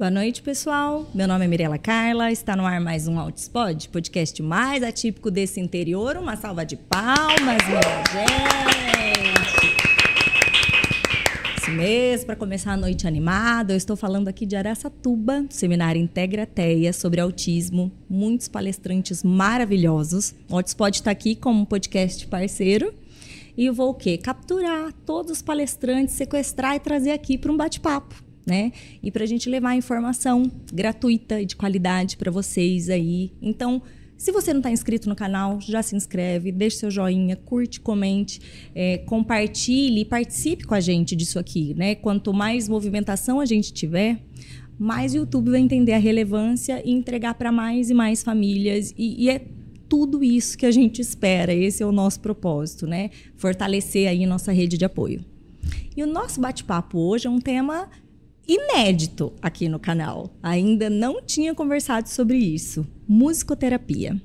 Boa noite, pessoal. Meu nome é Mirela Carla. Está no ar mais um Outspod, podcast mais atípico desse interior. Uma salva de palmas, minha gente. Isso mesmo, para começar a noite animada, eu estou falando aqui de Araçatuba, Seminário Integra Teia sobre autismo. Muitos palestrantes maravilhosos. O Outspod está aqui como podcast parceiro. E eu vou o quê? Capturar todos os palestrantes, sequestrar e trazer aqui para um bate-papo né? E para a gente levar informação gratuita e de qualidade para vocês aí. Então, se você não está inscrito no canal, já se inscreve, deixe seu joinha, curte, comente, é, compartilhe participe com a gente disso aqui, né? Quanto mais movimentação a gente tiver, mais o YouTube vai entender a relevância e entregar para mais e mais famílias. E, e, é tudo isso que a gente espera. Esse é o nosso propósito, né? Fortalecer aí nossa rede de apoio. E o nosso bate-papo hoje é um tema inédito aqui no canal. Ainda não tinha conversado sobre isso. Musicoterapia.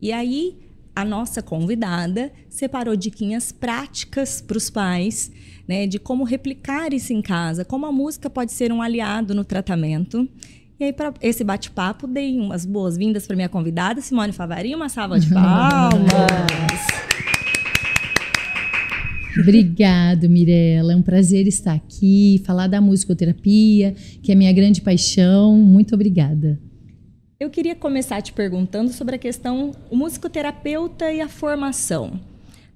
E aí, a nossa convidada separou diquinhas práticas para os pais, né, de como replicar isso em casa, como a música pode ser um aliado no tratamento. E aí, para esse bate-papo, dei umas boas-vindas para minha convidada, Simone Favari, uma salva de palmas. Obrigado, Mirella. É um prazer estar aqui, falar da musicoterapia, que é minha grande paixão. Muito obrigada. Eu queria começar te perguntando sobre a questão o musicoterapeuta e a formação.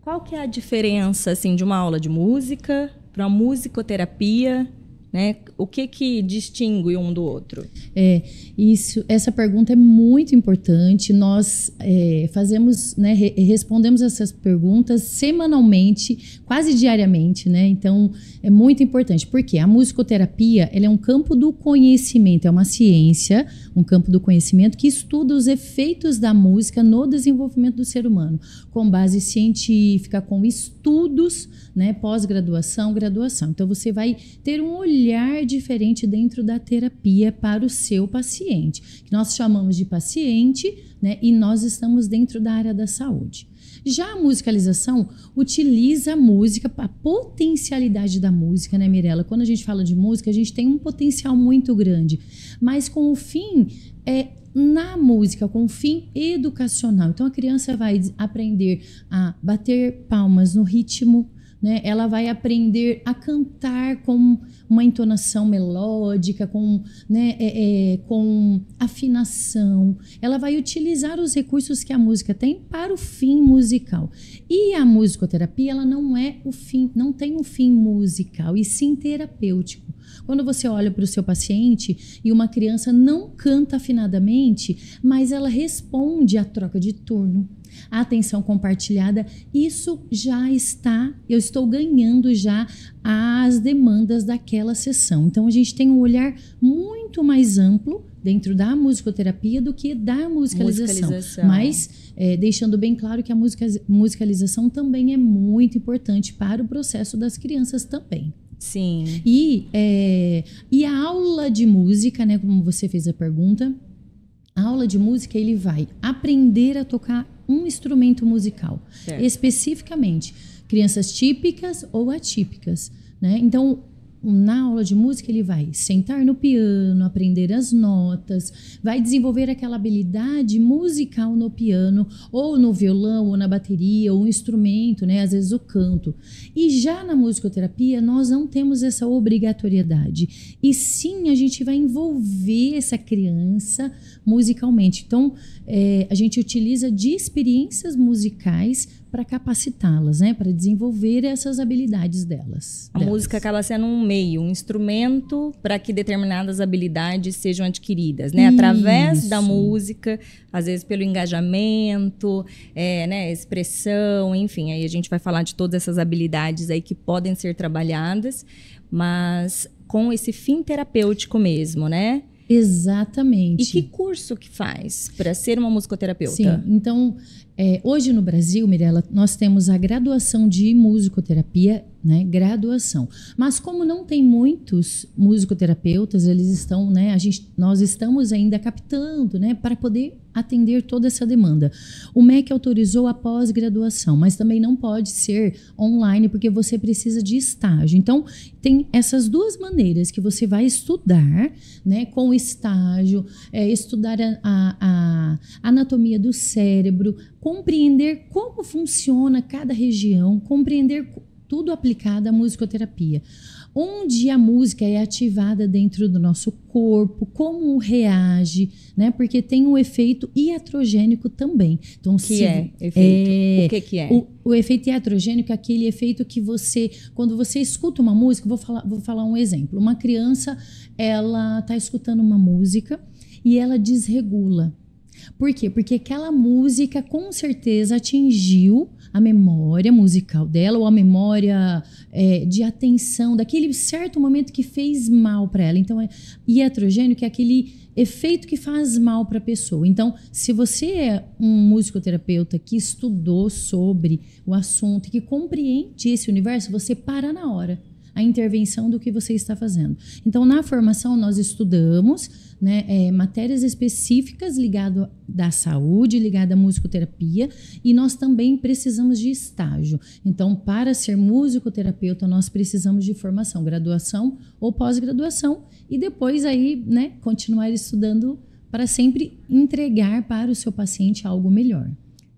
Qual que é a diferença assim de uma aula de música para uma musicoterapia né? O que que distingue um do outro? É, isso, essa pergunta é muito importante. Nós é, fazemos, né, re respondemos essas perguntas semanalmente, quase diariamente, né? Então é muito importante. Porque a musicoterapia ela é um campo do conhecimento, é uma ciência, um campo do conhecimento que estuda os efeitos da música no desenvolvimento do ser humano, com base científica, com estudos, né, pós-graduação, graduação. Então você vai ter um olhar diferente dentro da terapia para o seu paciente, que nós chamamos de paciente, né, e nós estamos dentro da área da saúde. Já a musicalização utiliza a música, a potencialidade da música, né, Mirella? Quando a gente fala de música, a gente tem um potencial muito grande, mas com o fim é na música, com o fim educacional. Então a criança vai aprender a bater palmas no ritmo, né? Ela vai aprender a cantar com uma entonação melódica, com, né, é, é, com afinação. Ela vai utilizar os recursos que a música tem para o fim musical. E a musicoterapia, ela não é o fim, não tem um fim musical, e sim terapêutico. Quando você olha para o seu paciente e uma criança não canta afinadamente, mas ela responde à troca de turno, a atenção compartilhada, isso já está, eu estou ganhando já as demandas daquela sessão. Então a gente tem um olhar muito mais amplo dentro da musicoterapia do que da musicalização. musicalização. Mas é, deixando bem claro que a musica, musicalização também é muito importante para o processo das crianças também. Sim. E, é, e a aula de música, né, como você fez a pergunta, a aula de música ele vai aprender a tocar um instrumento musical, certo. especificamente crianças típicas ou atípicas, né? Então na aula de música ele vai sentar no piano, aprender as notas, vai desenvolver aquela habilidade musical no piano, ou no violão, ou na bateria, ou um instrumento, né? Às vezes o canto. E já na musicoterapia nós não temos essa obrigatoriedade. E sim a gente vai envolver essa criança musicalmente. Então é, a gente utiliza de experiências musicais para capacitá-las, né, para desenvolver essas habilidades delas. A delas. música acaba sendo um meio, um instrumento para que determinadas habilidades sejam adquiridas, né, Isso. através da música, às vezes pelo engajamento, é, né, expressão, enfim, aí a gente vai falar de todas essas habilidades aí que podem ser trabalhadas, mas com esse fim terapêutico mesmo, né? Exatamente. E que curso que faz para ser uma musicoterapeuta? Sim, então É, hoje no Brasil, Mirella, nós temos a graduação de musicoterapia, né? Graduação. Mas como não tem muitos musicoterapeutas, eles estão, né? A gente, nós estamos ainda captando, né? Para poder atender toda essa demanda. O MEC autorizou a pós-graduação, mas também não pode ser online porque você precisa de estágio. Então, tem essas duas maneiras que você vai estudar, né, com estágio, é, estudar a, a, a anatomia do cérebro, compreender como funciona cada região, compreender tudo aplicado à musicoterapia onde a música é ativada dentro do nosso corpo, como reage, né? Porque tem um efeito iatrogênico também. Então, que se, é efeito? É, o que, que é? O, o, efeito iatrogênico é aquele efeito que você, quando você escuta uma música, vou falar, vou falar um exemplo. Uma criança, ela está escutando uma música e ela desregula. Por quê? Porque aquela música com certeza atingiu a memória musical dela ou a memória é, de atenção daquele certo momento que fez mal para ela. Então, é iatrogênio, que é aquele efeito que faz mal para a pessoa. Então, se você é um musicoterapeuta que estudou sobre o assunto e que compreende esse universo, você para na hora a intervenção do que você está fazendo. Então, na formação, nós estudamos né, é, matérias específicas ligadas da saúde, ligada à musicoterapia, e nós também precisamos de estágio. Então, para ser musicoterapeuta, nós precisamos de formação, graduação ou pós-graduação, e depois aí, né, continuar estudando para sempre entregar para o seu paciente algo melhor.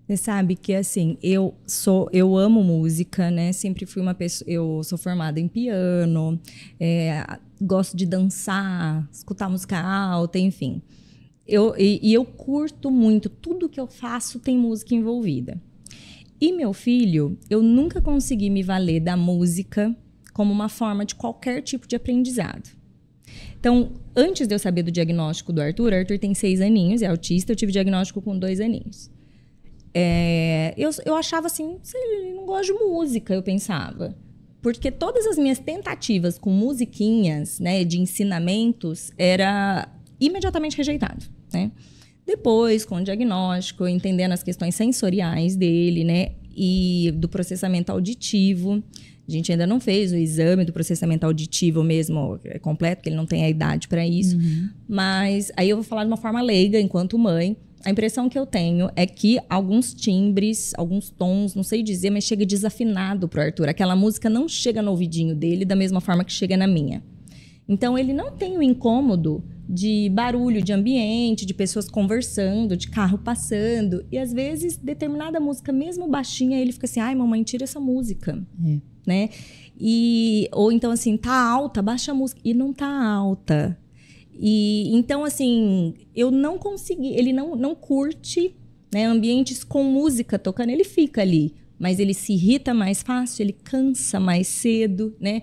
Você sabe que assim, eu sou, eu amo música, né? Sempre fui uma pessoa, eu sou formada em piano, é, gosto de dançar, escutar música alta, enfim. Eu, e, e eu curto muito, tudo que eu faço tem música envolvida. E meu filho, eu nunca consegui me valer da música como uma forma de qualquer tipo de aprendizado. Então, antes de eu saber do diagnóstico do Arthur, Arthur tem seis aninhos, é autista, eu tive diagnóstico com dois aninhos. É, eu, eu achava assim, ele não gosta de música, eu pensava. Porque todas as minhas tentativas com musiquinhas, né, de ensinamentos, era imediatamente rejeitado, né? Depois, com o diagnóstico, entendendo as questões sensoriais dele, né, e do processamento auditivo, a gente ainda não fez o exame do processamento auditivo mesmo é completo, porque ele não tem a idade para isso. Uhum. Mas aí eu vou falar de uma forma leiga, enquanto mãe. A impressão que eu tenho é que alguns timbres, alguns tons, não sei dizer, mas chega desafinado pro Arthur. Aquela música não chega no ouvidinho dele da mesma forma que chega na minha. Então ele não tem o incômodo de barulho de ambiente, de pessoas conversando, de carro passando. E às vezes, determinada música, mesmo baixinha, ele fica assim: ai, mamãe, tira essa música. É. Né? E, ou então assim, tá alta, baixa a música. E não tá alta. E então assim, eu não consegui, ele não não curte, né, ambientes com música tocando, ele fica ali, mas ele se irrita mais fácil, ele cansa mais cedo, né?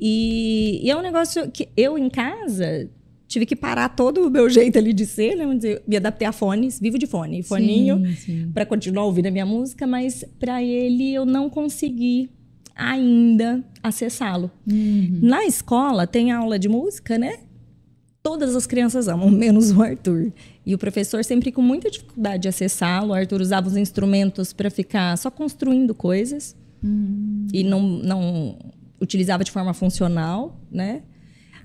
E, e é um negócio que eu em casa tive que parar todo o meu jeito ali de ser, né? Vamos dizer, me adaptei a fones, vivo de fone, foninho, para continuar ouvindo a minha música, mas para ele eu não consegui ainda acessá-lo. Uhum. Na escola tem aula de música, né? Todas as crianças amam, menos o Arthur. E o professor sempre com muita dificuldade de acessá-lo. O Arthur usava os instrumentos para ficar só construindo coisas hum. e não, não utilizava de forma funcional, né?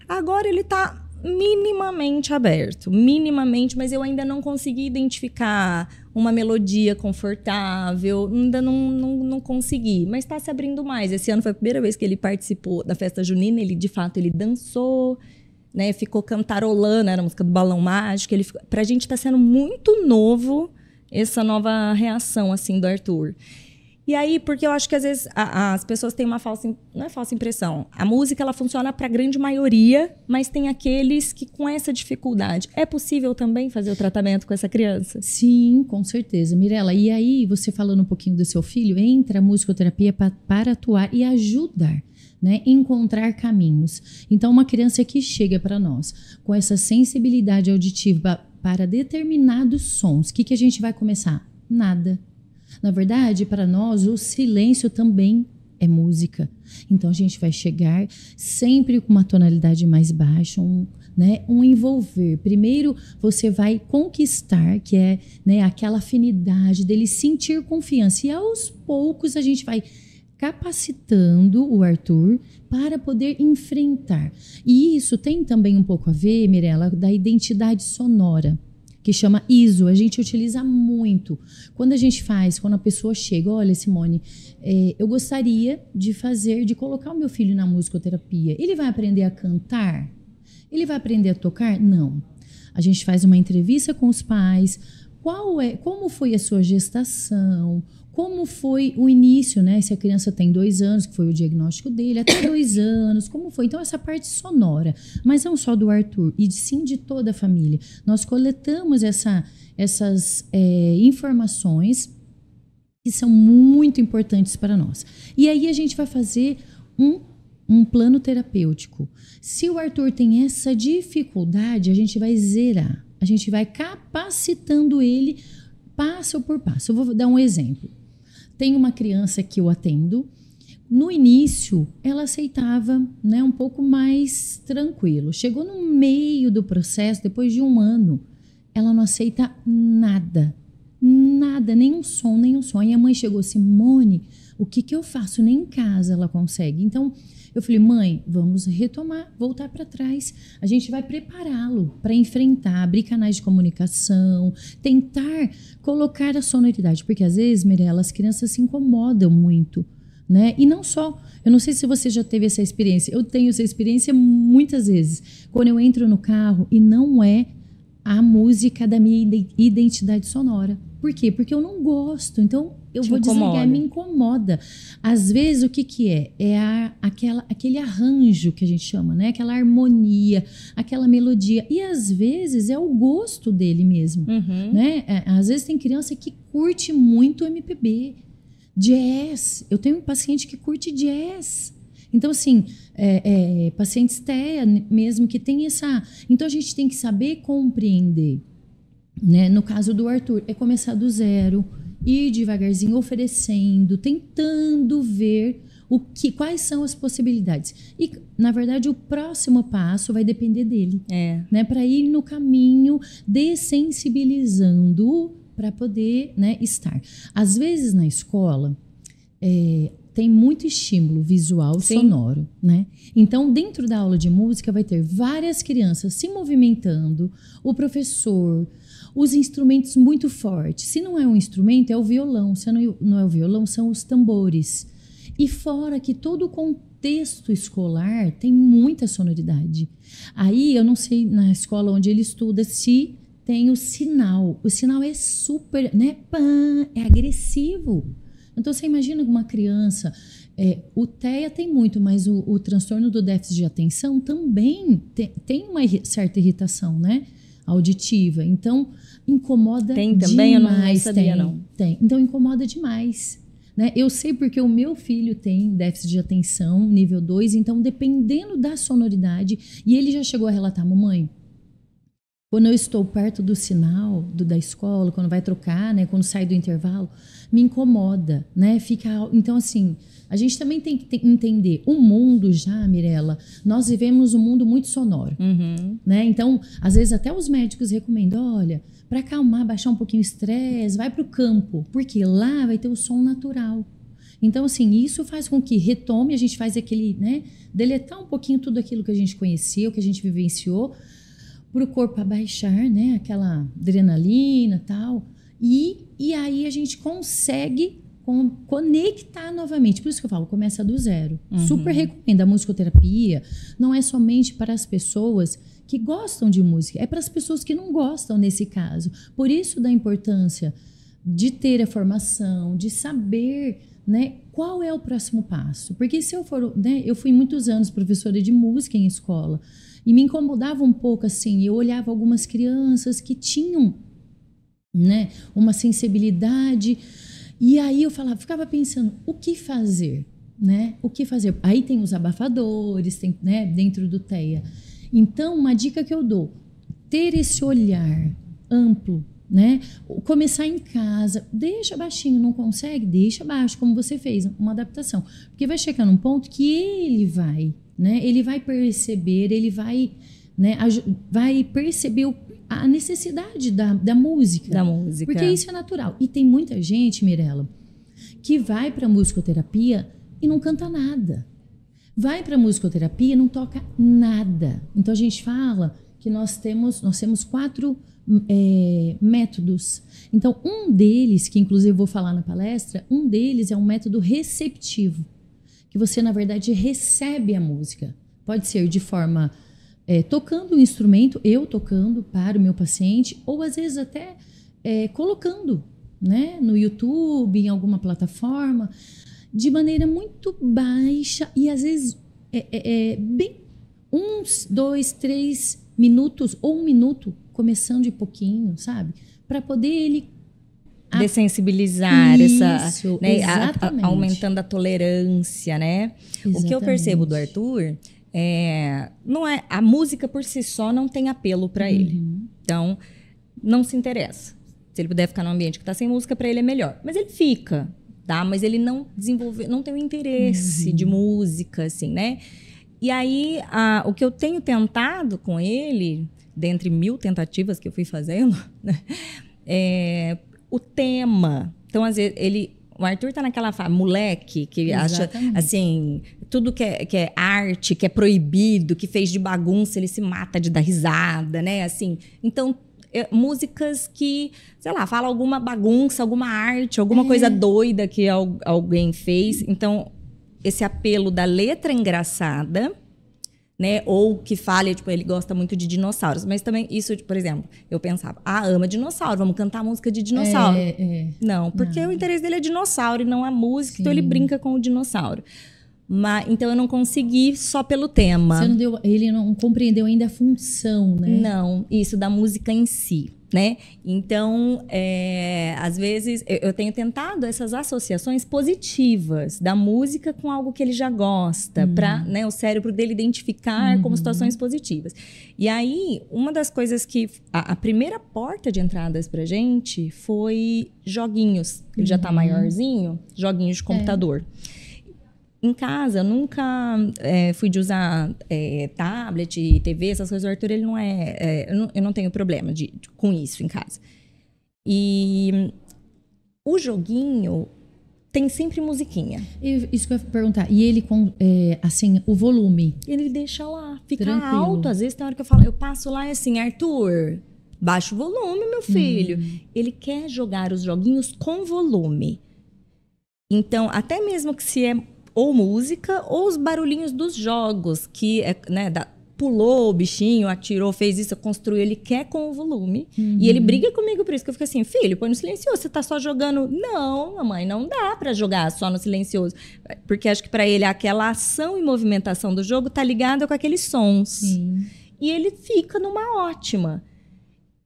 Agora ele está minimamente aberto, minimamente, mas eu ainda não consegui identificar uma melodia confortável, ainda não, não, não consegui, mas está se abrindo mais. Esse ano foi a primeira vez que ele participou da festa junina, ele de fato ele dançou, né? Ficou cantarolando, era a música do Balão Mágico. Ele ficou, pra gente tá sendo muito novo essa nova reação, assim, do Arthur. E aí, porque eu acho que às vezes a, as pessoas têm uma falsa, não é falsa impressão. A música ela funciona para a grande maioria, mas tem aqueles que com essa dificuldade. É possível também fazer o tratamento com essa criança? Sim, com certeza, Mirela. E aí, você falando um pouquinho do seu filho, entra a musicoterapia pra, para atuar e ajudar né? Encontrar caminhos. Então, uma criança que chega para nós com essa sensibilidade auditiva para determinados sons, o que, que a gente vai começar? Nada. Na verdade, para nós, o silêncio também é música. Então a gente vai chegar sempre com uma tonalidade mais baixa, um, né, um envolver. Primeiro você vai conquistar, que é né, aquela afinidade dele sentir confiança. E aos poucos a gente vai capacitando o Arthur para poder enfrentar. E isso tem também um pouco a ver, Mirella, da identidade sonora que chama ISO. A gente utiliza muito. Quando a gente faz, quando a pessoa chega, olha, Simone, é, eu gostaria de fazer, de colocar o meu filho na musicoterapia. Ele vai aprender a cantar? Ele vai aprender a tocar? Não. A gente faz uma entrevista com os pais. Qual é, como foi a sua gestação? Como foi o início, né? Se a criança tem dois anos, que foi o diagnóstico dele, até dois anos, como foi? Então, essa parte sonora, mas não só do Arthur, e sim de toda a família. Nós coletamos essa, essas é, informações que são muito importantes para nós. E aí a gente vai fazer um, um plano terapêutico. Se o Arthur tem essa dificuldade, a gente vai zerar, a gente vai capacitando ele passo por passo. Eu vou dar um exemplo. Tem uma criança que eu atendo. No início, ela aceitava, né, um pouco mais tranquilo. Chegou no meio do processo, depois de um ano, ela não aceita nada, nada, nenhum som, nenhum som. E a mãe chegou, Simone, o que que eu faço? Nem em casa ela consegue. Então, eu falei, mãe, vamos retomar, voltar para trás. A gente vai prepará-lo para enfrentar, abrir canais de comunicação, tentar colocar a sonoridade. Porque às vezes, Mirella, as crianças se incomodam muito. Né? E não só. Eu não sei se você já teve essa experiência. Eu tenho essa experiência muitas vezes. Quando eu entro no carro e não é a música da minha identidade sonora. Por quê? Porque eu não gosto. Então, eu Te vou incomoda. desligar, me incomoda. Às vezes, o que, que é? É a, aquela, aquele arranjo que a gente chama, né? Aquela harmonia, aquela melodia. E às vezes é o gosto dele mesmo. Uhum. Né? É, às vezes tem criança que curte muito MPB, jazz. Eu tenho um paciente que curte jazz. Então, assim, é, é, pacientes TEA mesmo que tem essa. Então, a gente tem que saber compreender. Né? No caso do Arthur, é começar do zero, ir devagarzinho oferecendo, tentando ver o que, quais são as possibilidades. E, na verdade, o próximo passo vai depender dele. É. Né? Para ir no caminho dessensibilizando para poder né, estar. Às vezes na escola, é, tem muito estímulo visual Sim. sonoro, né? Então, dentro da aula de música vai ter várias crianças se movimentando, o professor, os instrumentos muito fortes. Se não é um instrumento, é o violão. Se não é o violão, são os tambores. E fora que todo o contexto escolar tem muita sonoridade. Aí eu não sei na escola onde ele estuda se tem o sinal. O sinal é super, né? Pã, é agressivo. Então você imagina uma criança. É, o TEA tem muito, mas o, o transtorno do déficit de atenção também tem, tem uma certa irritação, né? auditiva. Então, incomoda tem também, demais. Eu não sabia, tem, não. Tem. Então, incomoda demais. Né? Eu sei porque o meu filho tem déficit de atenção, nível 2, então, dependendo da sonoridade, e ele já chegou a relatar, mamãe, quando eu estou perto do sinal do, da escola, quando vai trocar, né, quando sai do intervalo, me incomoda, né? Fica, então assim, a gente também tem que entender o mundo já, Mirella. Nós vivemos um mundo muito sonoro, uhum. né? Então, às vezes até os médicos recomendam, olha, para acalmar, baixar um pouquinho o estresse, vai para o campo, porque lá vai ter o som natural. Então, assim, isso faz com que retome, a gente faz aquele, né, deletar um pouquinho tudo aquilo que a gente conhecia, o que a gente vivenciou, para o corpo abaixar, né, aquela adrenalina tal. E, e aí a gente consegue com, conectar novamente. Por isso que eu falo, começa do zero. Uhum. Super recomendo. A musicoterapia não é somente para as pessoas que gostam de música, é para as pessoas que não gostam nesse caso. Por isso da importância de ter a formação, de saber né, qual é o próximo passo. Porque se eu for, né, eu fui muitos anos professora de música em escola e me incomodava um pouco assim, eu olhava algumas crianças que tinham né, uma sensibilidade e aí eu falava, ficava pensando, o que fazer? Né? O que fazer? Aí tem os abafadores, tem, né, dentro do TEA. Então, uma dica que eu dou, ter esse olhar amplo, né? Começar em casa, deixa baixinho, não consegue, deixa baixo, como você fez, uma adaptação. Porque vai chegar num ponto que ele vai, né? Ele vai perceber, ele vai né? Vai perceber a necessidade da, da música. Da música. Porque isso é natural. E tem muita gente, Mirella, que vai para musicoterapia e não canta nada. Vai para musicoterapia e não toca nada. Então a gente fala que nós temos nós temos quatro é, métodos. Então um deles, que inclusive vou falar na palestra, um deles é um método receptivo, que você na verdade recebe a música. Pode ser de forma é, tocando o instrumento, eu tocando para o meu paciente, ou às vezes até é, colocando né, no YouTube, em alguma plataforma, de maneira muito baixa e às vezes é, é, é bem uns, dois, três minutos ou um minuto, começando de pouquinho, sabe? Para poder ele dessensibilizar Isso, essa, né, a, a, aumentando a tolerância, né? Exatamente. O que eu percebo do Arthur é, não é a música por si só não tem apelo para uhum. ele. Então, não se interessa. Se ele puder ficar num ambiente que está sem música, para ele é melhor. Mas ele fica, tá? Mas ele não desenvolve, não tem o interesse uhum. de música, assim, né? E aí, a, o que eu tenho tentado com ele, dentre mil tentativas que eu fui fazendo, né? é o tema. Então, às vezes, ele o Arthur tá naquela fase, moleque, que Exatamente. acha, assim, tudo que é, que é arte, que é proibido, que fez de bagunça, ele se mata de dar risada, né? Assim, então, é, músicas que, sei lá, fala alguma bagunça, alguma arte, alguma é. coisa doida que al alguém fez. Então, esse apelo da letra engraçada né? Ou que fale, tipo, ele gosta muito de dinossauros. Mas também, isso, por exemplo, eu pensava, ah, ama dinossauro, vamos cantar música de dinossauro. É, é. Não, porque não. o interesse dele é dinossauro e não a música, Sim. então ele brinca com o dinossauro. Mas, então eu não consegui só pelo tema. Você não deu, ele não compreendeu ainda a função, né? Não, isso da música em si né? Então, é, às vezes, eu, eu, tenho tentado essas associações positivas da música com algo que ele já gosta, uhum. para né, o cérebro dele identificar uhum. como situações positivas. E aí, uma das coisas que. A, a primeira porta de entradas pra gente foi joguinhos. Ele uhum. já tá uhum. maiorzinho, joguinhos de é. computador. É. Em casa, eu nunca é, fui de usar é, tablet, TV, essas coisas. O Arthur, ele não é. é eu, não, eu, não, tenho problema de, de, com isso em casa. E o joguinho tem sempre musiquinha. Isso que eu ia perguntar. E ele com, é, assim, o volume? Ele deixa lá, fica Tranquilo. alto. Às vezes tem hora que eu falo, eu passo lá e assim, Arthur, baixa o volume, meu filho. Hum. Ele quer jogar os joguinhos com volume. Então, até mesmo que se é ou música ou os barulhinhos dos jogos, que é, né, da, pulou o bichinho, atirou, fez isso, construiu, ele quer com o volume. Uhum. E ele briga comigo por isso, que eu fico assim, filho, põe no silencioso, você tá só jogando. Não, mamãe, não dá para jogar só no silencioso. Porque acho que para ele aquela ação e movimentação do jogo tá ligada com aqueles sons. Sim. E ele fica numa ótima.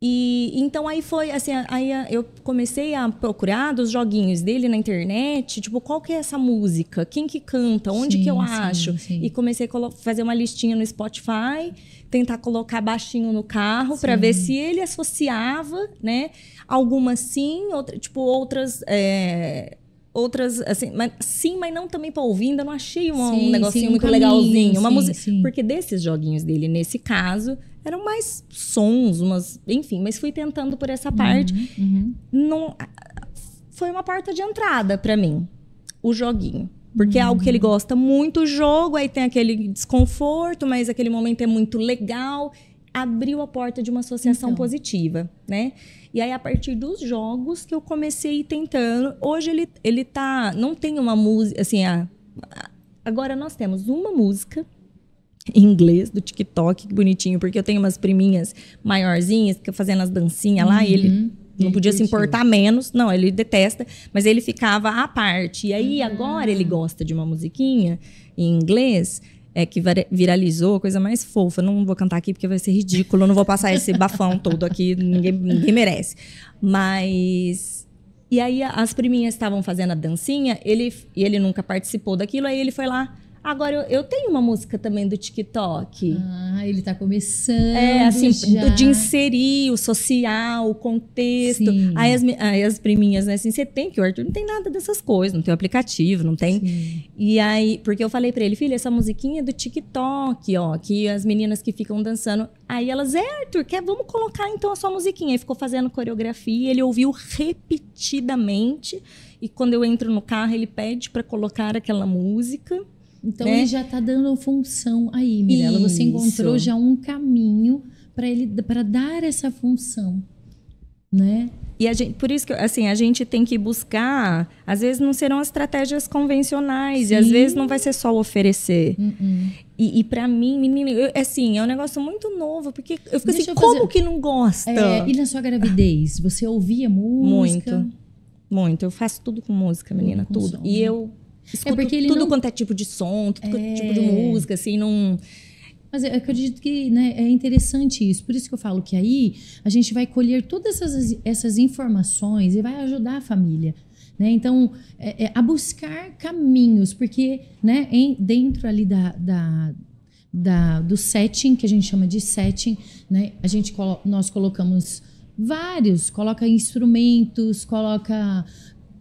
E então aí foi assim, aí eu comecei a procurar dos joguinhos dele na internet, tipo, qual que é essa música? Quem que canta? Onde sim, que eu sim, acho? Sim. E comecei a fazer uma listinha no Spotify, tentar colocar baixinho no carro para ver se ele associava, né? Algumas sim, outra, tipo outras é, outras, assim, mas, sim, mas não também para ouvir, ainda não achei um, sim, um negocinho sim, muito caminho, legalzinho. Uma música. Porque desses joguinhos dele, nesse caso, eram mais sons, umas. Enfim, mas fui tentando por essa parte. Uhum, uhum. Não, foi uma porta de entrada para mim, o joguinho. Porque uhum. é algo que ele uhum. gosta muito, o jogo, aí tem aquele desconforto, mas aquele momento é muito legal. Abriu a porta de uma associação então. positiva, né? E aí, a partir dos jogos que eu comecei tentando. Hoje ele, ele tá. Não tem uma música. Assim, a, agora nós temos uma música em inglês do TikTok, que bonitinho, porque eu tenho umas priminhas maiorzinhas que fazendo as dancinhas uhum. lá e ele uhum. não podia se importar menos. Não, ele detesta, mas ele ficava à parte. E aí, agora ele gosta de uma musiquinha em inglês é, que viralizou, coisa mais fofa. Não vou cantar aqui porque vai ser ridículo, não vou passar esse bafão todo aqui, ninguém, ninguém merece. Mas. E aí as priminhas estavam fazendo a dancinha, ele, e ele nunca participou daquilo, aí ele foi lá Agora, eu, eu tenho uma música também do TikTok. Ah, ele tá começando. É, assim, do- de inserir o social, o contexto. Sim. Aí as, aí as priminhas, né, assim, você tem que o Arthur não tem nada dessas coisas, não tem o aplicativo, não tem. Sim. E aí, porque eu falei pra ele, filha, essa musiquinha é do TikTok, ó, que as meninas que ficam dançando. Aí elas, é, Arthur, quer, vamos colocar então a sua musiquinha. Aí ficou fazendo coreografia, ele ouviu repetidamente. E quando eu entro no carro, ele pede pra colocar aquela música. Então né? ele já tá dando função aí, Mirella. Você encontrou já um caminho para ele para dar essa função, né? E a gente, por isso que, assim, a gente tem que buscar, às vezes não serão as estratégias convencionais, e às Sim. vezes não vai ser só oferecer. Hum, E, e para mim, menina, eu- assim, é um negócio muito novo, porque eu fico Deixa assim, eu como fazer- que não gosta? É, e na sua gravidez, você ouvia música? Muito. Muito. Eu faço tudo com música, menina, tudo. som, E né? eu escuto porque ele tudo não- quanto é tipo de som, tudo quanto é É. tipo de música, assim, não. Mas eu acredito que né, é interessante isso. Por isso que eu falo que aí a gente vai colher todas essas, essas informações e vai ajudar a família. Né? Então, é, é, a buscar caminhos, porque né, em- dentro ali da, da, da- do setting, que a gente chama de setting, né, a gente colo- nós colocamos vários, coloca instrumentos, coloca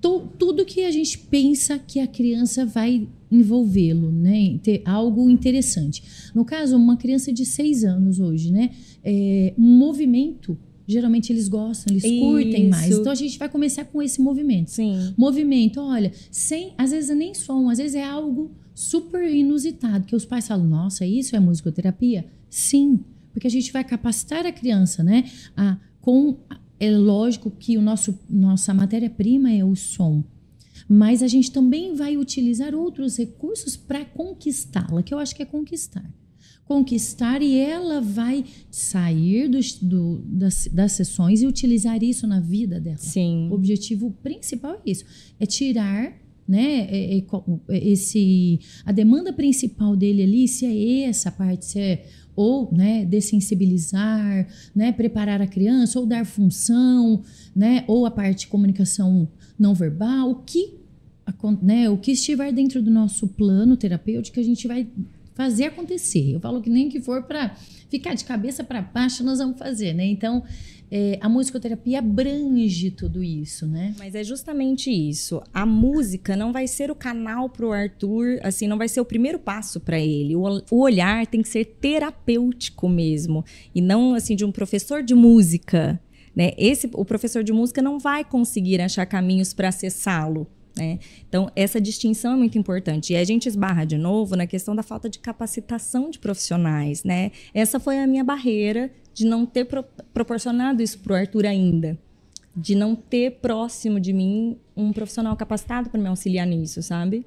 tu- tudo que a gente pensa que a criança vai envolvê-lo, né? Ter algo interessante. No caso, uma criança de seis anos hoje, né? É, um movimento, geralmente eles gostam, eles curtem mais. Isso. Então a gente vai começar com esse movimento. Sim. Movimento, olha, sem, às vezes é nem som, às vezes é algo super inusitado, que os pais falam, nossa, isso é musicoterapia? Sim, porque a gente vai capacitar a criança, né? A, com, é lógico que o nosso nossa matéria-prima é o som, mas a gente também vai utilizar outros recursos para conquistá-la, que eu acho que é conquistar. Conquistar e ela vai sair dos- do- das, das sessões e utilizar isso na vida dela. Sim. O objetivo principal é isso, é tirar, né, é- é é esse a demanda principal dele ali, se é essa parte, se é ou, né, dessensibilizar, né, preparar a criança ou dar função, né, ou a parte de comunicação não verbal, o que né, o que estiver dentro do nosso plano terapêutico, a gente vai fazer acontecer. Eu falo que nem que for para ficar de cabeça para baixo, nós vamos fazer, né? Então, é, a musicoterapia abrange tudo isso, né? Mas é justamente isso. A música não vai ser o canal pro Arthur, assim, não vai ser o primeiro passo para ele. O, o olhar tem que ser terapêutico mesmo e não assim de um professor de música, né? Esse o professor de música não vai conseguir achar caminhos para acessá-lo. Né? Então, essa distinção é muito importante. E a gente esbarra de novo na questão da falta de capacitação de profissionais. Né? Essa foi a minha barreira de não ter pro- proporcionado isso para o Arthur ainda de não ter próximo de mim um profissional capacitado para me auxiliar nisso, sabe?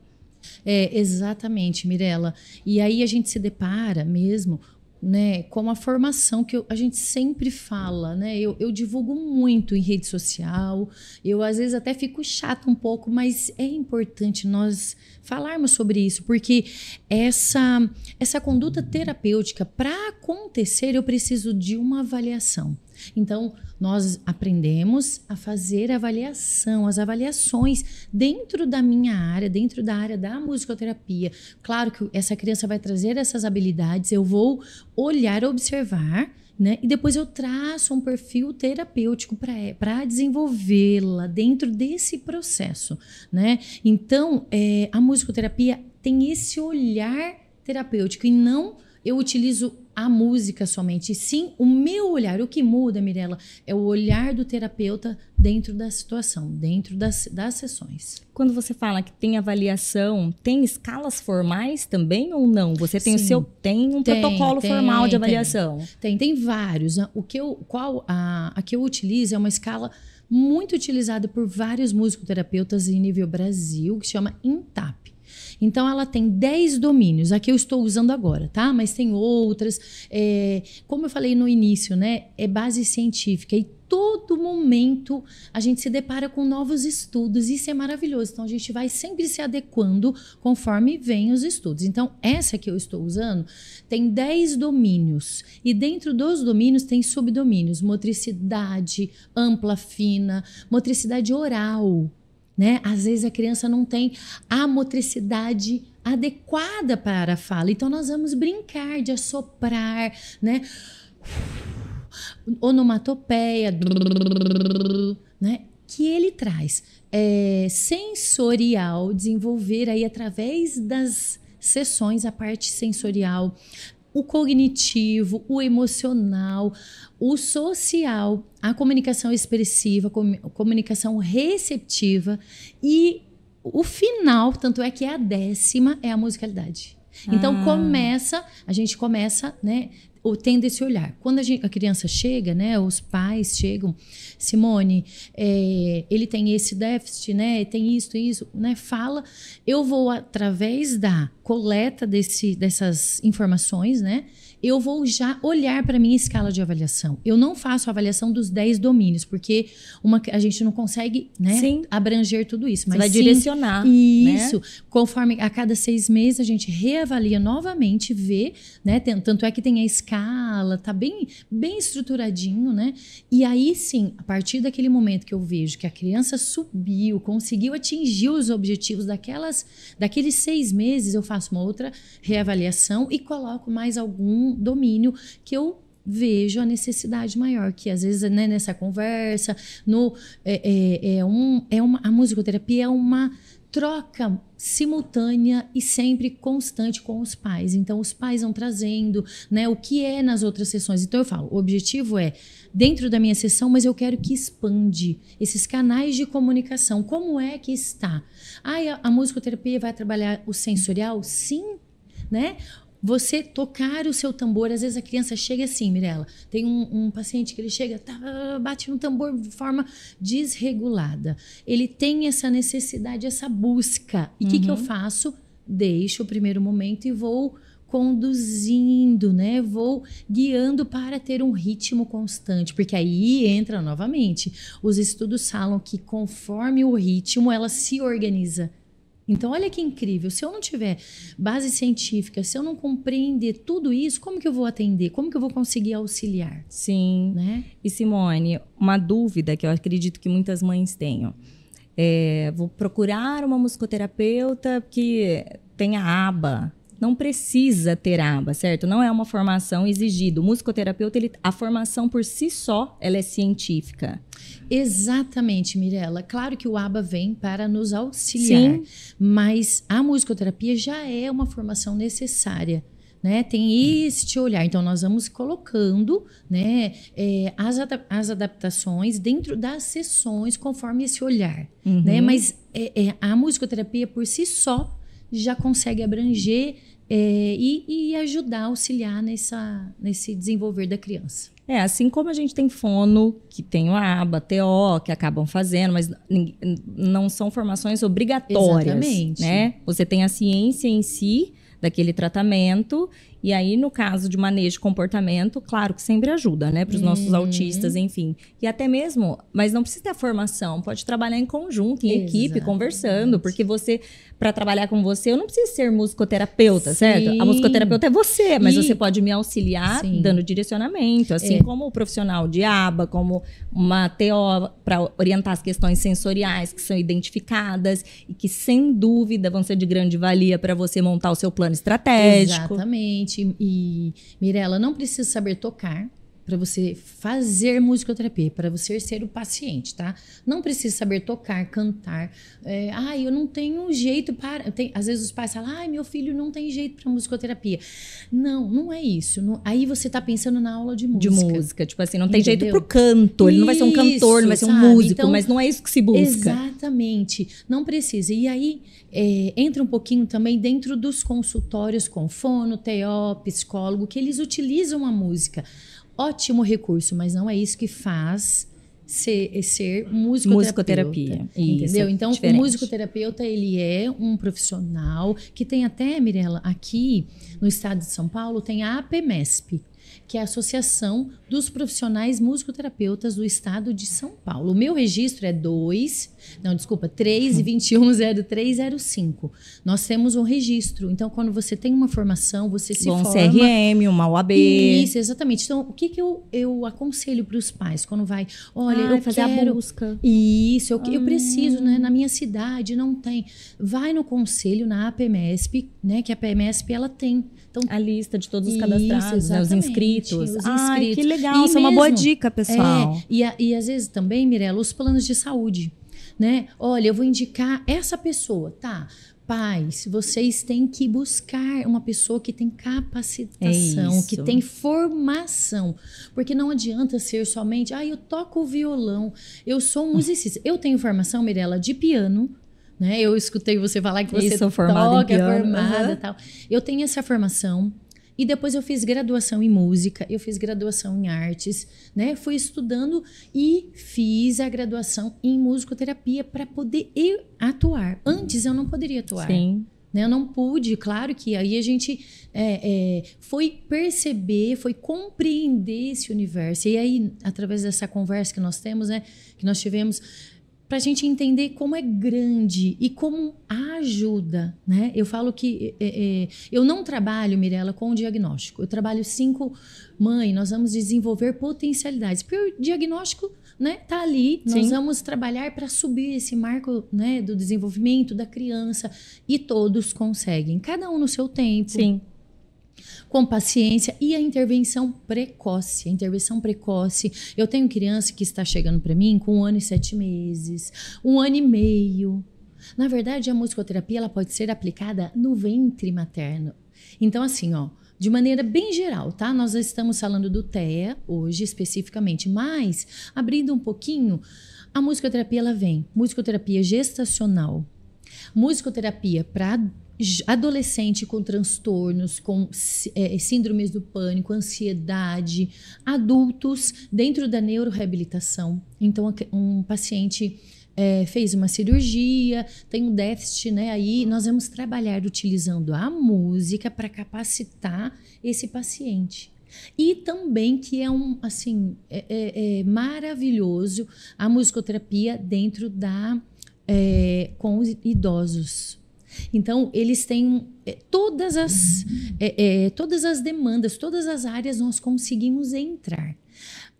É, exatamente, Mirella. E aí a gente se depara mesmo né, com a formação que eu- a gente sempre fala, né? Eu, eu divulgo muito em rede social, eu às vezes até fico chata um pouco, mas é importante nós falarmos sobre isso, porque essa, essa conduta terapêutica, para acontecer, eu preciso de uma avaliação. Então, nós aprendemos a fazer avaliação, as avaliações dentro da minha área, dentro da área da musicoterapia. Claro que essa criança vai trazer essas habilidades, eu vou olhar, observar, né? E depois eu traço um perfil terapêutico para desenvolvê-la dentro desse processo, né? Então, é, a musicoterapia tem esse olhar terapêutico e não eu utilizo a música somente, sim o meu olhar. O que muda, Mirella, é o olhar do terapeuta dentro da situação, dentro das, das sessões. Quando você fala que tem avaliação, tem escalas formais também ou não? Você tem Sim. o seu tem um Tem, protocolo tem, formal de tem. avaliação. Tem, tem vários. né? O que eu, qual a, a que eu utilizo é uma escala muito utilizada por vários musicoterapeutas em nível Brasil, que chama INTAP. Então, ela tem 10 domínios, a que eu estou usando agora, tá? Mas tem outras. é, como eu falei no início, né? É base científica e todo momento a gente se depara com novos estudos. Isso é maravilhoso. Então, a gente vai sempre se adequando conforme vem os estudos. Então, essa que eu estou usando tem 10 domínios. E dentro dos domínios tem subdomínios: motricidade, ampla, fina, motricidade oral. Né? Às vezes a criança não tem a motricidade adequada para a fala. Então nós vamos brincar de assoprar, né? Onomatopeia, né? Que ele traz é, sensorial, desenvolver aí através das sessões a parte sensorial, o cognitivo, o emocional, o social, a comunicação expressiva, a comunicação receptiva e o final, tanto é que é a décima, é a musicalidade. Então ah. começa, a gente começa, né, tendo esse olhar. Quando a, gente, a, criança chega, né, os pais chegam, Simone, é, ele tem esse déficit, né, tem isso, isso, né, fala. Eu vou através da coleta desse, dessas informações, né, eu vou já olhar para minha escala de avaliação. Eu não faço a avaliação dos 10 domínios, porque uma, a gente não consegue né, sim. abranger tudo isso. Mas Você vai sim, direcionar. Isso. Né? Conforme a cada seis meses a gente reavalia novamente, vê, né? Tanto é que tem a escala, tá bem, bem estruturadinho, né? E aí sim, a partir daquele momento que eu vejo que a criança subiu, conseguiu atingir os objetivos daquelas, daqueles seis meses, eu faço uma outra reavaliação e coloco mais algum domínio que eu vejo a necessidade maior, que às vezes né, nessa conversa, no, é, é, é, um, é uma, a musicoterapia é uma troca simultânea e sempre constante com os pais. Então, os pais vão trazendo né, o que é nas outras sessões. Então, eu falo, o objetivo é, dentro da minha sessão, mas eu quero que expande esses canais de comunicação. Como é que está? Ah, a, a musicoterapia vai trabalhar o sensorial? Sim, né? Você tocar o seu tambor. Às vezes a criança chega assim, Mirella. Tem um, um paciente que ele chega, tá, bate no tambor de forma desregulada. Ele tem essa necessidade, essa busca. E o uhum. que, que eu uhum. faço? Deixo o primeiro momento e vou conduzindo, né? Vou guiando para ter um ritmo constante, porque aí entra novamente. Os estudos falam que conforme o ritmo ela se organiza então, olha que incrível. Se eu não tiver base científica, se eu não compreender tudo isso, como que eu vou atender? Como que eu vou conseguir auxiliar? Sim. Né? E Simone, uma dúvida que eu acredito que muitas mães tenham. É, vou procurar uma musicoterapeuta que tenha aba não precisa ter aba, certo? Não é uma formação exigida. O musicoterapeuta, ele, a formação por si só, ela é científica. Exatamente, Mirella. Claro que o ABA vem para nos auxiliar, Sim. mas a musicoterapia já é uma formação necessária. Né, tem este olhar. Então, nós vamos colocando né, é, as, adap as adaptações dentro das sessões conforme esse olhar. Uhum. Né? Mas é, é, a musicoterapia por si só já consegue abranger é, e, e, ajudar, auxiliar nessa, nesse desenvolver da criança. É, assim como a gente tem fono, que tem o ABA, TO, que acabam fazendo, mas não são formações obrigatórias. Exatamente. Né? Você tem a ciência em si daquele tratamento e aí, no caso de manejo de comportamento, claro que sempre ajuda, né? Para os nossos uhum. autistas, enfim. E até mesmo, mas não precisa ter formação, pode trabalhar em conjunto, em Exatamente. equipe, conversando, porque você, para trabalhar com você, eu não preciso ser musicoterapeuta, Sim. certo? A musicoterapeuta é você, mas e... você pode me auxiliar Sim. dando direcionamento, assim é. como o profissional de aba, como uma TO para orientar as questões sensoriais que são identificadas e que, sem dúvida, vão ser de grande valia para você montar o seu plano estratégico. Exatamente gente e Mirella não precisa saber tocar para você fazer musicoterapia, para você ser o paciente, tá? Não precisa saber tocar, cantar. É, ah, eu não tenho jeito para. Tem, às vezes os pais falam, ah, meu filho não tem jeito para musicoterapia. Não, não é isso. Não, aí você tá pensando na aula de música. De música, tipo assim, não tem Entendeu? jeito pro canto. Ele não vai ser um cantor, não vai ser um músico, então, mas não é isso que se busca. Exatamente. Não precisa. E aí é, entra um pouquinho também dentro dos consultórios com fono, TO, psicólogo, que eles utilizam a música ótimo recurso, mas não é isso que faz ser, ser musicoterapia. Entendeu? Então, diferente. o musicoterapeuta, ele é um profissional que tem até, Mirella, aqui no estado de São Paulo, tem a APMESP, que é a Associação dos Profissionais Musicoterapeutas do Estado de São Paulo. O meu registro é 2, não, desculpa, 3 e 210305. Nós temos um registro. Então, quando você tem uma formação, você se Bom, forma... CRM, uma UAB. Isso, exatamente. Então, o que, que eu, eu aconselho para os pais quando vai? Olha, Ah, eu fazer quero... a busca. Isso, eu, eu Ah. preciso, né? Na minha cidade não tem. Vai no conselho, na APMESP, né? Que a APMESP ela tem. Então, A lista de todos os Isso, cadastrados, né, os inscritos. os Ai, que inscritos. legal. E Isso é uma boa dica, pessoal. É, e, a- e às vezes também, Mirella, os planos de saúde, né? Olha, eu vou indicar essa pessoa, tá? Pais, vocês têm que buscar uma pessoa que tem capacitação, É que isso. tem formação. Porque não adianta ser somente, ah, eu toco violão, eu sou um musicista. Eu tenho formação, Mirella, de piano. Né? Eu escutei você falar que você Isso, formada toca, é piano, formada e tal. Eu tenho essa formação. E depois eu fiz graduação em música, eu fiz graduação em artes, né? Fui estudando e fiz a graduação em musicoterapia para poder eu atuar. Antes eu não poderia atuar. Sim. Né? Eu não pude, claro que aí a gente é, é, foi perceber, foi compreender esse universo. E aí, através dessa conversa que nós temos, né, que nós tivemos, para a gente entender como é grande e como ajuda. Né? Eu falo que é, é, eu não trabalho, Mirella, com diagnóstico. Eu trabalho cinco. Mãe, nós vamos desenvolver potencialidades. Porque o diagnóstico né, tá ali. Nós Sim. vamos trabalhar para subir esse marco né, do desenvolvimento da criança. E todos conseguem, cada um no seu tempo, Sim. Com paciência e a intervenção precoce. A intervenção precoce. Eu tenho criança que está chegando para mim com um ano e sete meses, um ano e meio. Na verdade, a musicoterapia ela pode ser aplicada no ventre materno. Então, assim, ó, de maneira bem geral, tá? Nós estamos falando do TEA hoje especificamente, mas abrindo um pouquinho, a musicoterapia ela vem musicoterapia gestacional, musicoterapia para adolescente com transtornos, com eh, síndromes do pânico, ansiedade, adultos dentro da neuroreabilitação. Então, um paciente eh, fez uma cirurgia, tem um déficit, né? Aí nós vamos trabalhar utilizando a música para capacitar esse paciente. E também que é um assim é, é- é maravilhoso a musicoterapia dentro da é, com os idosos. Então eles têm é, todas as é, é, todas as demandas, todas as áreas nós conseguimos entrar.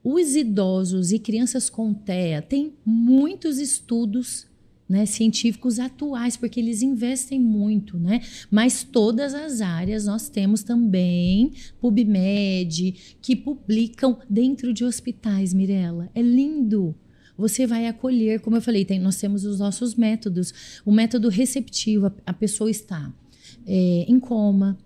Os idosos e crianças com TEA têm muitos estudos né, científicos atuais, porque eles investem muito, né? Mas todas as áreas nós temos também PubMed, que publicam dentro de hospitais, Mirella. É lindo. Você vai acolher, como eu falei, tem- nós temos os nossos métodos. O método receptivo, a, a pessoa está é, em coma,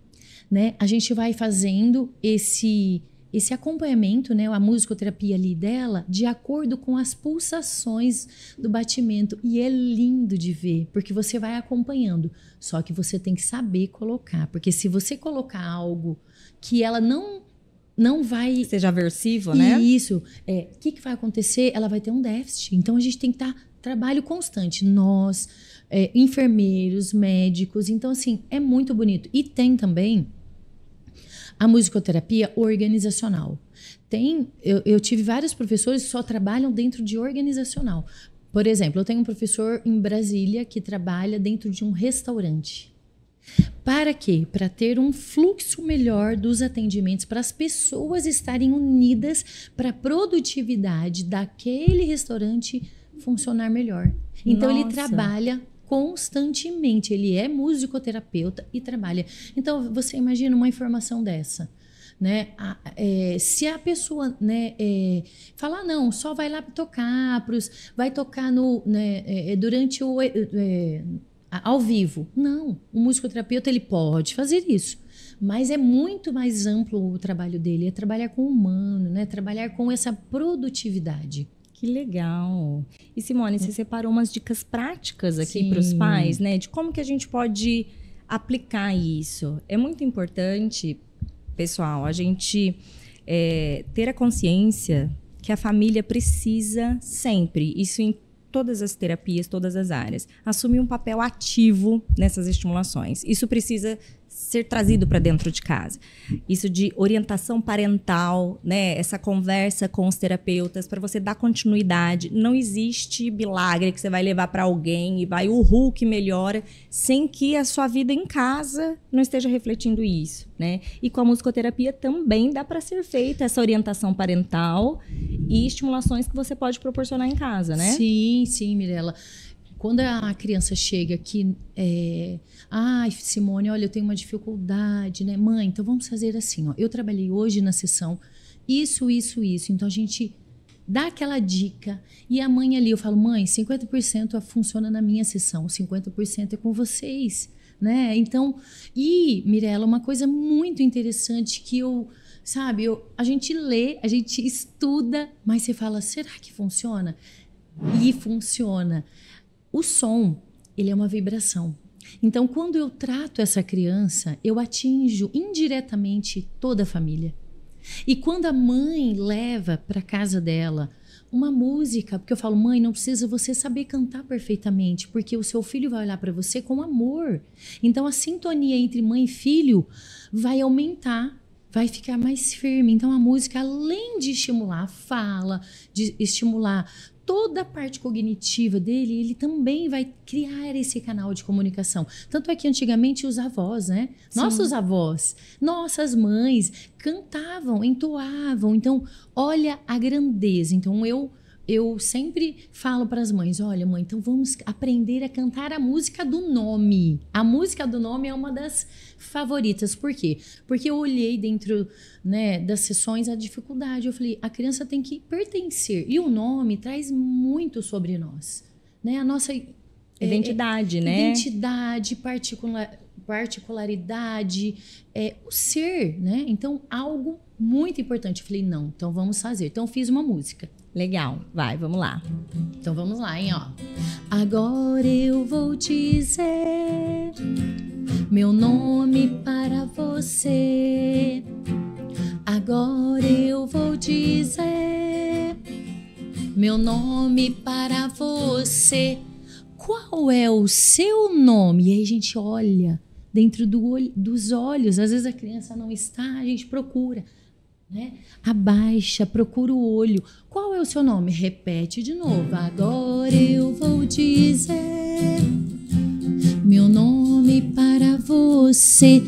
né? A gente vai fazendo esse esse acompanhamento, né, a musicoterapia ali dela, de acordo com as pulsações do batimento. E é lindo de ver, porque você vai acompanhando. Só que você tem que saber colocar, porque se você colocar algo que ela não não vai Seja aversivo, né? isso. É, o que, que vai acontecer? Ela vai ter um déficit. Então a gente tem que estar trabalho constante. Nós, é, enfermeiros, médicos. Então, assim, é muito bonito. E tem também a musicoterapia organizacional. Tem, eu, eu tive vários professores que só trabalham dentro de organizacional. Por exemplo, eu tenho um professor em Brasília que trabalha dentro de um restaurante. Para quê? Para ter um fluxo melhor dos atendimentos, para as pessoas estarem unidas para a produtividade daquele restaurante funcionar melhor. Então ele Nossa. trabalha constantemente, ele é musicoterapeuta e trabalha. Então você imagina uma informação dessa. Né? A- é, se a pessoa né, é, falar, não, só vai lá tocar, pros, vai tocar no, né, é, é, durante o. é, é, ao vivo. Não, o musicoterapeuta ele pode fazer isso, mas é muito mais amplo o trabalho dele, é trabalhar com o humano, né? Trabalhar com essa produtividade. Que legal. E Simone, você separou umas dicas práticas aqui para os pais, né? De como que a gente pode aplicar isso. É muito importante, pessoal, a gente é, ter a consciência que a família precisa sempre, isso em todas as terapias, todas as áreas, assumir um papel ativo nessas estimulações. Isso precisa ser trazido para dentro de casa. Isso de orientação parental, né? Essa conversa com os terapeutas para você dar continuidade. Não existe milagre que você vai levar para alguém e vai o Hulk melhora sem que a sua vida em casa não esteja refletindo isso, né? E com a musicoterapia também dá para ser feita essa orientação parental e estimulações que você pode proporcionar em casa, né? Sim, sim, Mirella. Quando a criança chega aqui, é, ai, Simone, olha, eu tenho uma dificuldade, né? Mãe, então vamos fazer assim, ó. Eu trabalhei hoje na sessão isso, isso, isso. Então a gente dá aquela dica. E a mãe ali, eu falo, mãe, 50% funciona na minha sessão, 50% é com vocês, né? Então, e, Mirella, uma coisa muito interessante que eu, sabe, eu, a gente lê, a gente estuda, mas você fala, será que funciona? E funciona. O som, ele é uma vibração. Então, quando eu trato essa criança, eu atinjo indiretamente toda a família. E quando a mãe leva para casa dela uma música, porque eu falo, mãe, não precisa você saber cantar perfeitamente, porque o seu filho vai olhar para você com amor. Então a sintonia entre mãe e filho vai aumentar, vai ficar mais firme. Então a música, além de estimular a fala, de estimular toda a parte cognitiva dele, ele também vai criar esse canal de comunicação. Tanto é que antigamente os avós, né? Sim. Nossos avós, nossas mães cantavam, entoavam. Então, olha a grandeza. Então, eu eu sempre falo para as mães: olha, mãe, então vamos aprender a cantar a música do nome. A música do nome é uma das favoritas. Por quê? Porque eu olhei dentro né, das sessões a dificuldade. Eu falei: a criança tem que pertencer. E o nome traz muito sobre nós. Né? A nossa. Identidade, é, né? Identidade, particular, particularidade, é, o ser, né? Então, algo muito importante. Eu falei, não, então vamos fazer. Então, fiz uma música. Legal, vai, vamos lá. Então vamos lá, hein, ó. Agora eu vou dizer meu nome para você. Agora eu vou dizer meu nome para você. Qual é o seu nome? E aí a gente olha dentro do olho, dos olhos. Às vezes a criança não está, a gente procura. Né? Abaixa, procura o olho. Qual é o seu nome? Repete de novo. Agora eu vou dizer meu nome para você.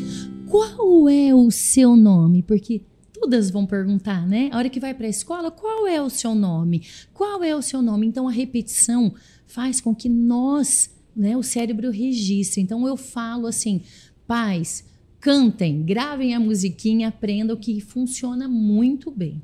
Qual é o seu nome? Porque todas vão perguntar, né? A hora que vai para a escola, qual é o seu nome? Qual é o seu nome? Então a repetição faz com que nós, né, o cérebro registre. Então eu falo assim, pais, cantem, gravem a musiquinha, aprendam que funciona muito bem.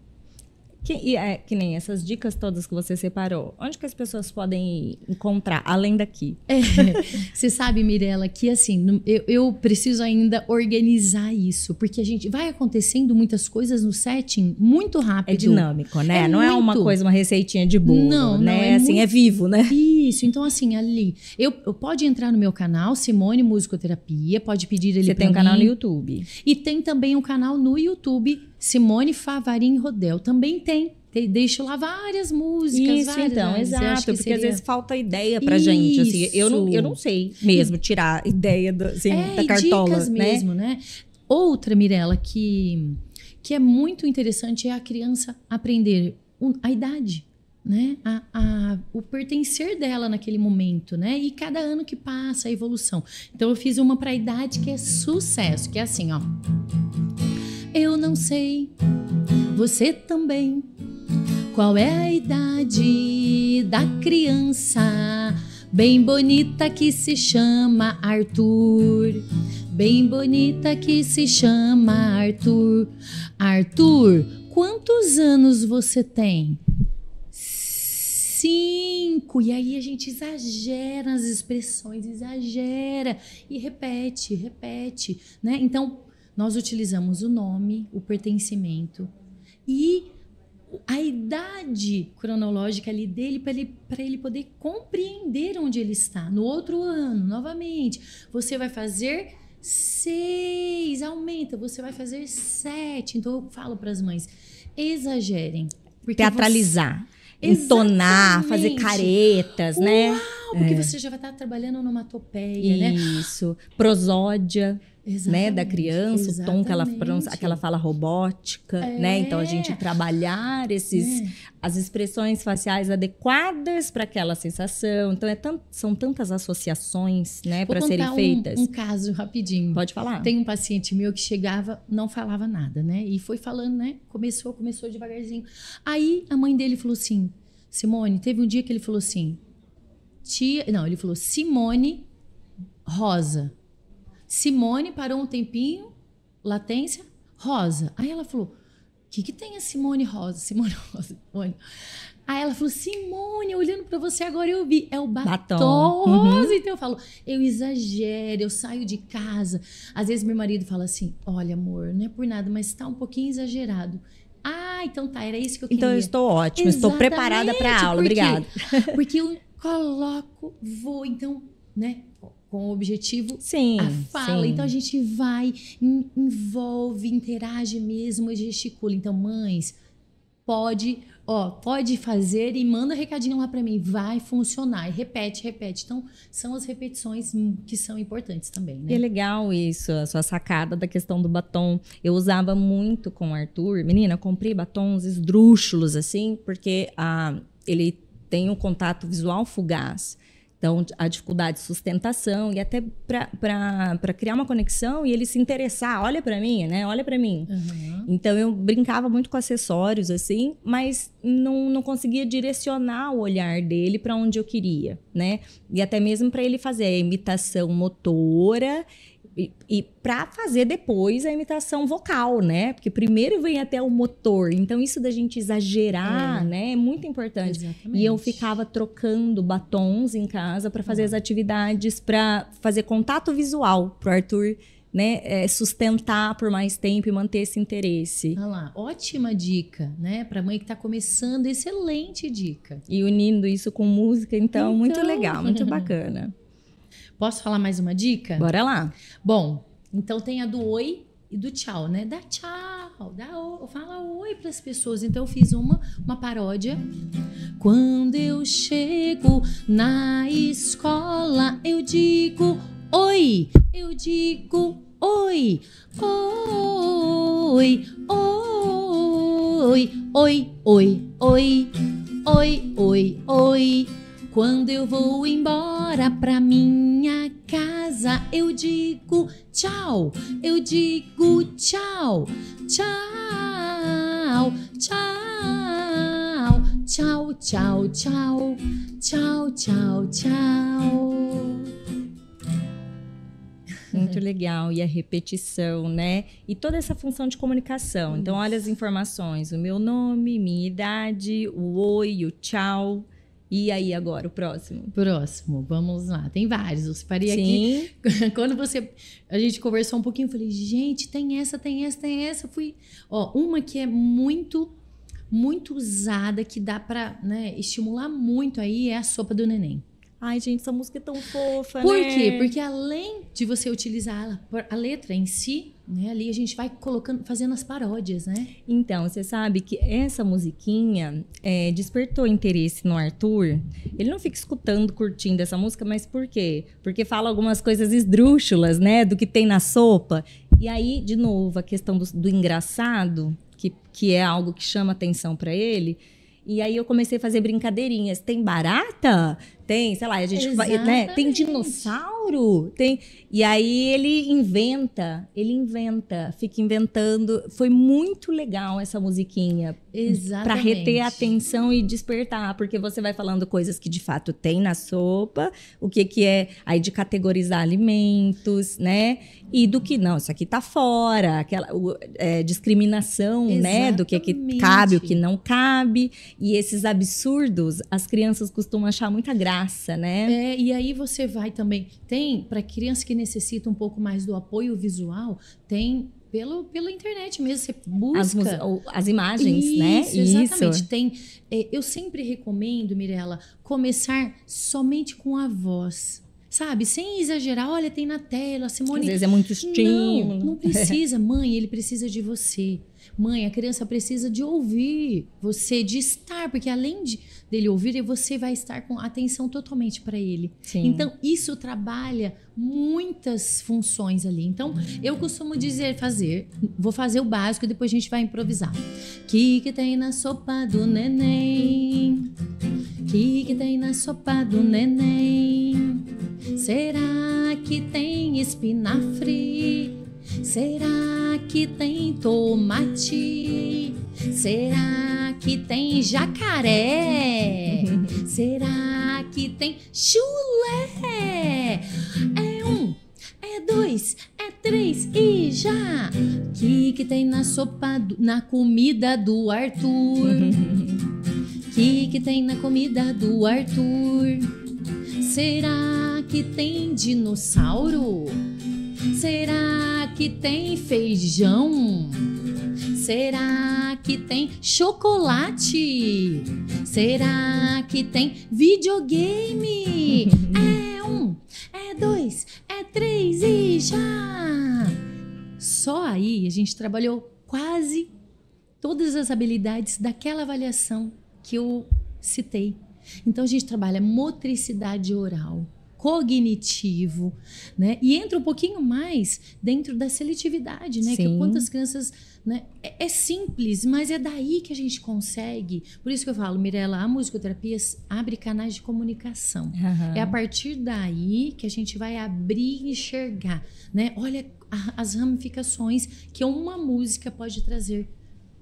Que, é, que nem essas dicas todas que você separou. Onde que as pessoas podem encontrar, além daqui? É, você sabe, Mirella, que assim, eu, eu, preciso ainda organizar isso, porque a gente vai acontecendo muitas coisas no setting muito rápido. É dinâmico, né? É não muito. é uma coisa, uma receitinha de bolo, não, né? Não, é assim, muito... é vivo, né? Isso, então assim, ali, eu, eu pode entrar no meu canal, Simone Musicoterapia, pode pedir ele Você tem um mim. canal no YouTube. E tem também um canal no YouTube Simone Favarin Rodel também tem. Deixo lá várias músicas. Isso, várias, então, exato. Porque seria... às vezes falta ideia pra Isso. gente. Assim, eu, não, eu não sei mesmo tirar ideia do, assim, é, da cartola. Dicas né? mesmo, né? Outra, Mirella, que, que é muito interessante é a criança aprender a idade. Né? A, a, o pertencer dela naquele momento, né? E cada ano que passa, a evolução. Então eu fiz uma para a idade que é sucesso, que é assim, ó. Não sei, você também. Qual é a idade da criança? Bem bonita que se chama Arthur. Bem bonita que se chama Arthur. Arthur, quantos anos você tem? Cinco. E aí a gente exagera as expressões, exagera e repete, repete, né? Então, nós utilizamos o nome, o pertencimento e a idade cronológica ali dele para ele, ele poder compreender onde ele está. No outro ano, novamente, você vai fazer seis, aumenta, você vai fazer sete. Então eu falo para as mães, exagerem. Teatralizar. Você... Entonar, Exatamente. fazer caretas, né? Uau, porque é. você já vai estar trabalhando numa topeia, né? Isso. Prosódia. Né, da criança, exatamente. o tom que ela pronuncia, aquela fala robótica, é. né? Então a gente trabalhar esses é. as expressões faciais adequadas para aquela sensação. Então é tant, são tantas associações, né, para serem um, feitas. Um caso rapidinho. Pode falar. Tem um paciente meu que chegava, não falava nada, né? E foi falando, né? Começou, começou devagarzinho. Aí a mãe dele falou assim: "Simone, teve um dia que ele falou assim: Tia, não, ele falou Simone Rosa. Simone parou um tempinho, latência, Rosa. Aí ela falou: O que, que tem a Simone Rosa? Simone Rosa. Simone. Aí ela falou: Simone, olhando para você agora eu vi. É o batom, batom. rosa. Uhum. Então eu falo: Eu exagero, eu saio de casa. Às vezes meu marido fala assim: Olha, amor, não é por nada, mas está um pouquinho exagerado. Ah, então tá, era isso que eu queria. Então eu estou ótima, Exatamente, estou preparada para a aula. Obrigada. Porque eu coloco, vou, então, né? Com o objetivo sim, a fala. Sim. Então a gente vai, envolve, interage mesmo e gesticula. Então, mães, pode, ó, pode fazer e manda recadinho lá para mim, vai funcionar. E repete, repete. Então, são as repetições que são importantes também, né? É legal isso, a sua sacada da questão do batom. Eu usava muito com o Arthur. Menina, comprei batons esdrúxulos assim, porque ah, ele tem um contato visual fugaz. Então, a dificuldade de sustentação e até para criar uma conexão e ele se interessar, olha para mim, né? Olha para mim. Uhum. Então, eu brincava muito com acessórios, assim, mas não, não conseguia direcionar o olhar dele para onde eu queria, né? E até mesmo para ele fazer a imitação motora e, e para fazer depois a imitação vocal, né? Porque primeiro vem até o motor. Então, isso da gente exagerar, é. né? É muito importante. Exatamente. E eu ficava trocando batons em casa para fazer ah. as atividades, para fazer contato visual pro Arthur. Né, é, sustentar por mais tempo e manter esse interesse. Olha lá, ótima dica, né? Para mãe que está começando, excelente dica. E unindo isso com música, então, então... muito legal, muito bacana. Posso falar mais uma dica? Bora lá. Bom, então tem a do oi e do tchau, né? Dá tchau, dá oi, fala oi para as pessoas. Então eu fiz uma, uma paródia. Quando eu chego na escola, eu digo oi, eu digo oi, oi, oi, oi, oi, oi, oi, oi, oi. Quando eu vou embora pra minha casa, eu digo tchau, eu digo tchau, tchau, tchau, tchau, tchau, tchau, tchau, tchau, tchau. Muito legal. E a repetição, né? E toda essa função de comunicação. Então, olha as informações: o meu nome, minha idade, o oi, o tchau. E aí agora, o próximo? Próximo, vamos lá. Tem vários. Eu separei Sim. aqui. Quando você. A gente conversou um pouquinho, eu falei, gente, tem essa, tem essa, tem essa. Eu fui. Ó, uma que é muito, muito usada, que dá pra né, estimular muito aí, é a sopa do neném. Ai, gente, essa música é tão fofa, Por né? quê? Porque além de você utilizar a letra em si, né, ali a gente vai colocando, fazendo as paródias, né? Então, você sabe que essa musiquinha é, despertou interesse no Arthur. Ele não fica escutando, curtindo essa música, mas por quê? Porque fala algumas coisas esdrúxulas, né? Do que tem na sopa. E aí, de novo, a questão do, do engraçado, que, que é algo que chama atenção para ele. E aí eu comecei a fazer brincadeirinhas. Tem barata? Tem, sei lá, a gente vai, né? Tem dinossauro? Tem. E aí ele inventa, ele inventa, fica inventando. Foi muito legal essa musiquinha. Exatamente. Para reter a atenção e despertar, porque você vai falando coisas que de fato tem na sopa, o que que é aí de categorizar alimentos, né? E do que não, isso aqui tá fora, aquela é, discriminação, Exatamente. né, do que que cabe, o que não cabe. E esses absurdos, as crianças costumam achar muita graça, né? É, e aí você vai também. Tem, para crianças que necessitam um pouco mais do apoio visual, tem pelo, pela internet mesmo. Você busca. As, as imagens, Isso, né? Exatamente. Isso. Tem, é, eu sempre recomendo, Mirella, começar somente com a voz. Sabe, sem exagerar, olha, tem na tela, Simone. Às vezes é muito estímulo. Não, não precisa, mãe, ele precisa de você. Mãe, a criança precisa de ouvir você, de estar, porque além de, dele ouvir, você vai estar com atenção totalmente para ele. Sim. Então, isso trabalha muitas funções ali. Então, eu costumo dizer, fazer, vou fazer o básico e depois a gente vai improvisar. Que que tem na sopa do neném? Que que tem na sopa do neném? Será que tem espinafre? Será que tem tomate? Será que tem jacaré? Será que tem chulé? É um, é dois, é três e já. Que que tem na sopa, do, na comida do Arthur? Que que tem na comida do Arthur? Será que tem dinossauro? Será que tem feijão? Será que tem chocolate? Será que tem videogame? É um, é dois, é três e já! Só aí a gente trabalhou quase todas as habilidades daquela avaliação que eu citei. Então a gente trabalha motricidade oral, cognitivo, né? E entra um pouquinho mais dentro da seletividade, né? Que Sim. quantas crianças, né? É, é simples, mas é daí que a gente consegue. Por isso que eu falo, Mirella, a musicoterapia abre canais de comunicação. Aham. É a partir daí que a gente vai abrir e enxergar, né? Olha as ramificações que uma música pode trazer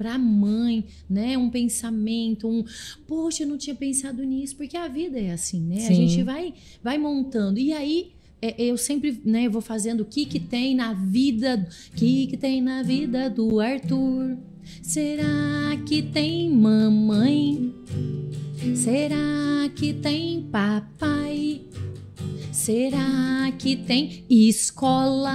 para a mãe, né? Um pensamento, um, poxa, eu não tinha pensado nisso, porque a vida é assim, né? A Sim. gente vai vai montando. E aí é, eu sempre, né, eu vou fazendo o que que tem na vida, o que que tem na vida do Arthur? Será que tem mamãe? Será que tem papai? Será que tem escola?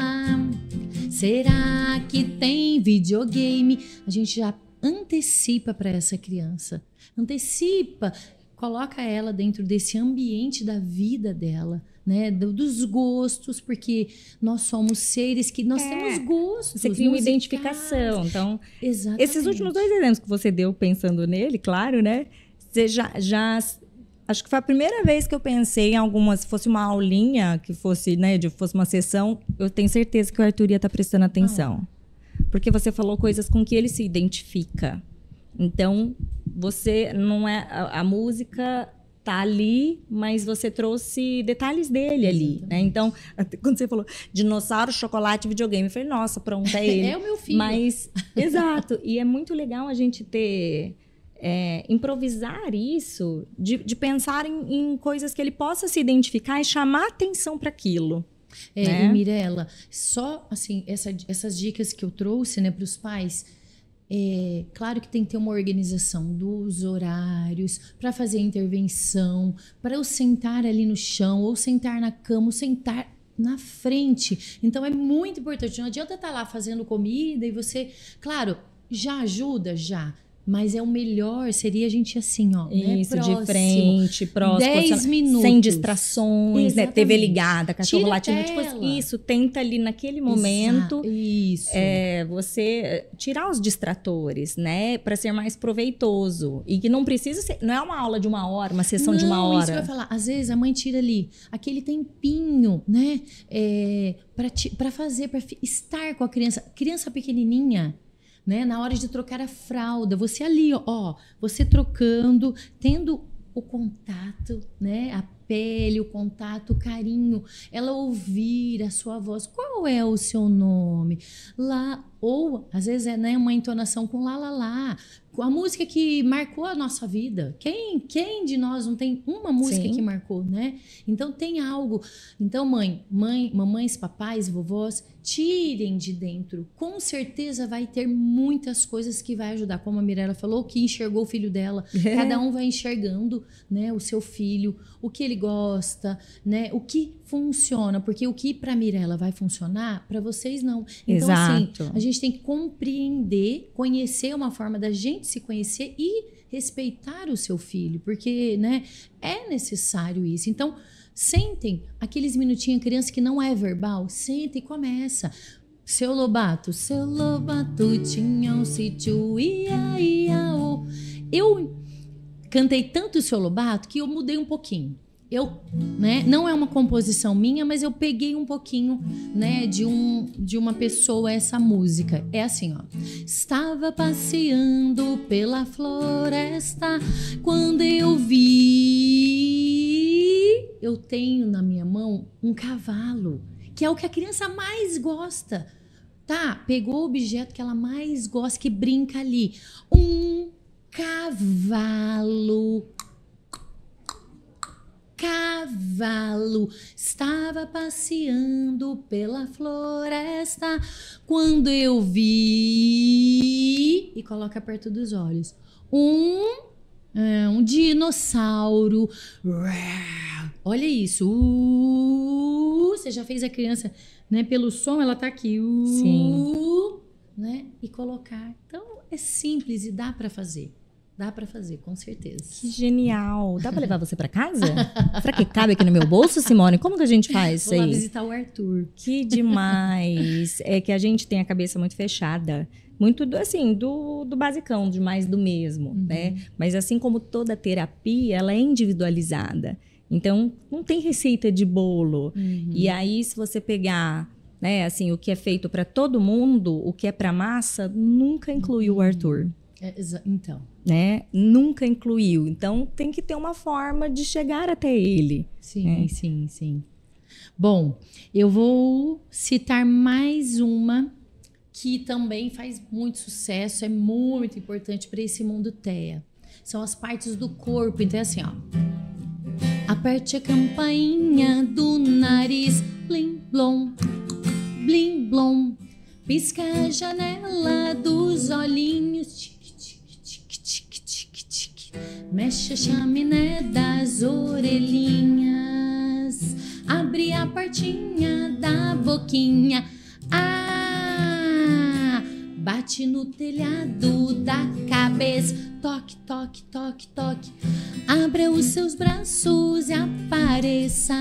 Será que tem videogame? A gente já antecipa para essa criança. Antecipa, coloca ela dentro desse ambiente da vida dela, né? Do- dos gostos, porque nós somos seres que nós É, temos gostos. Você cria uma musicais. identificação. Então, Exatamente. esses últimos dois exemplos que você deu pensando nele, claro, né? Você já, já. Acho que foi a primeira vez que eu pensei em alguma. Se fosse uma aulinha, que fosse, né, de fosse uma sessão, eu tenho certeza que o Arthur ia estar prestando atenção. Porque você falou coisas com que ele se identifica. Então, você não é. A, a música tá ali, mas você trouxe detalhes dele ali, né? Então, quando você falou dinossauro, chocolate, videogame, eu falei, nossa, pronto, é ele. É o meu filho. Mas, exato. E é muito legal a gente ter. É, improvisar isso, de, de pensar em, em coisas que ele possa se identificar e chamar atenção para aquilo. É, né? e Mirella, só assim, essa- essas dicas que eu trouxe né, para os pais, é, claro que tem que ter uma organização dos horários para fazer a intervenção, para eu sentar ali no chão, ou sentar na cama, ou sentar na frente. Então é muito importante. Não adianta estar lá fazendo comida e você, claro, já ajuda, já. Mas é o melhor, seria a gente assim, ó. né, Isso, próximo. de frente, próximo. Dez posiciona- minutos. Sem distrações, né? Exatamente. TV ligada, cachorro Tira latindo. Tipo, tela. isso, tenta ali naquele momento. Exa- Isso. é, você eh, tirar os distratores, né, para ser mais proveitoso e que não precisa ser, não é uma aula de uma hora, uma sessão de uma Não, hora. Isso que eu ia falar. Às vezes a mãe tira ali aquele tempinho, né? É, para fazer, para estar com a criança. Criança pequenininha, né? Na hora de trocar a fralda, você ali, ó, você trocando, tendo o contato, né? A pele, o contato, o carinho, ela ouvir a sua voz. Qual é o seu nome? Lá ou às vezes é né, uma entonação com lá lá lá, com a música que marcou a nossa vida. Quem quem de nós não tem uma música Sim. que marcou, né? Então tem algo. Então mãe, mãe, mamães, papais, vovós, tirem de dentro. Com certeza vai ter muitas coisas que vai ajudar, como a Mirella falou, que enxergou o filho dela. Cada um vai enxergando, né, o seu filho, o que ele gosta, né, o que funciona, porque o que para Mirella vai funcionar, para vocês não. Então Exato. assim, a gente tem que compreender, conhecer uma forma da gente se conhecer e respeitar o seu filho, porque, né, é necessário isso. Então, sentem aqueles minutinhos, criança que não é verbal, senta e começa. Seu Lobato, seu Lobato tinha um sítio, ia, ia, oh. Eu cantei tanto o seu Lobato que eu mudei um pouquinho. Eu, né, não é uma composição minha, mas eu peguei um pouquinho, né, de um de uma pessoa essa música. É assim, ó. Estava passeando pela floresta quando eu vi eu tenho na minha mão um cavalo, que é o que a criança mais gosta. Tá, pegou o objeto que ela mais gosta, que brinca ali. Um cavalo cavalo estava passeando pela floresta quando eu vi e coloca perto dos olhos um é, um dinossauro olha isso uh, você já fez a criança né pelo som ela tá aqui uh, Sim. né e colocar então é simples e dá para fazer Dá para fazer, com certeza. Que genial. Dá para levar você para casa? Será que cabe aqui no meu bolso, Simone? Como que a gente faz isso Vou lá aí? visitar o Arthur. Que demais. é que a gente tem a cabeça muito fechada. Muito do, assim, do, do basicão, de mais do mesmo, né? Mas assim como toda terapia, ela é individualizada. Então, não tem receita de bolo. E aí, se você pegar, né, assim, o que é feito para todo mundo, o que é para massa, nunca inclui o Arthur É, então, né? Nunca incluiu. Então tem que ter uma forma de chegar até ele. sim, É. sim, sim. Bom, eu vou citar mais uma que também faz muito sucesso, é muito importante para esse mundo TEA. São as partes do corpo. Então é assim, ó. Aperte a campainha do nariz, blim blom, blim blom. Pisca a janela dos olhinhos, tique, tique, tique, tique, tique, tique. Mexe a chaminé das orelhinhas. Abre a portinha da boquinha. Ah! Bate no telhado da cabeça. Toque, toque, toque, toque. Abra os seus braços e apareça.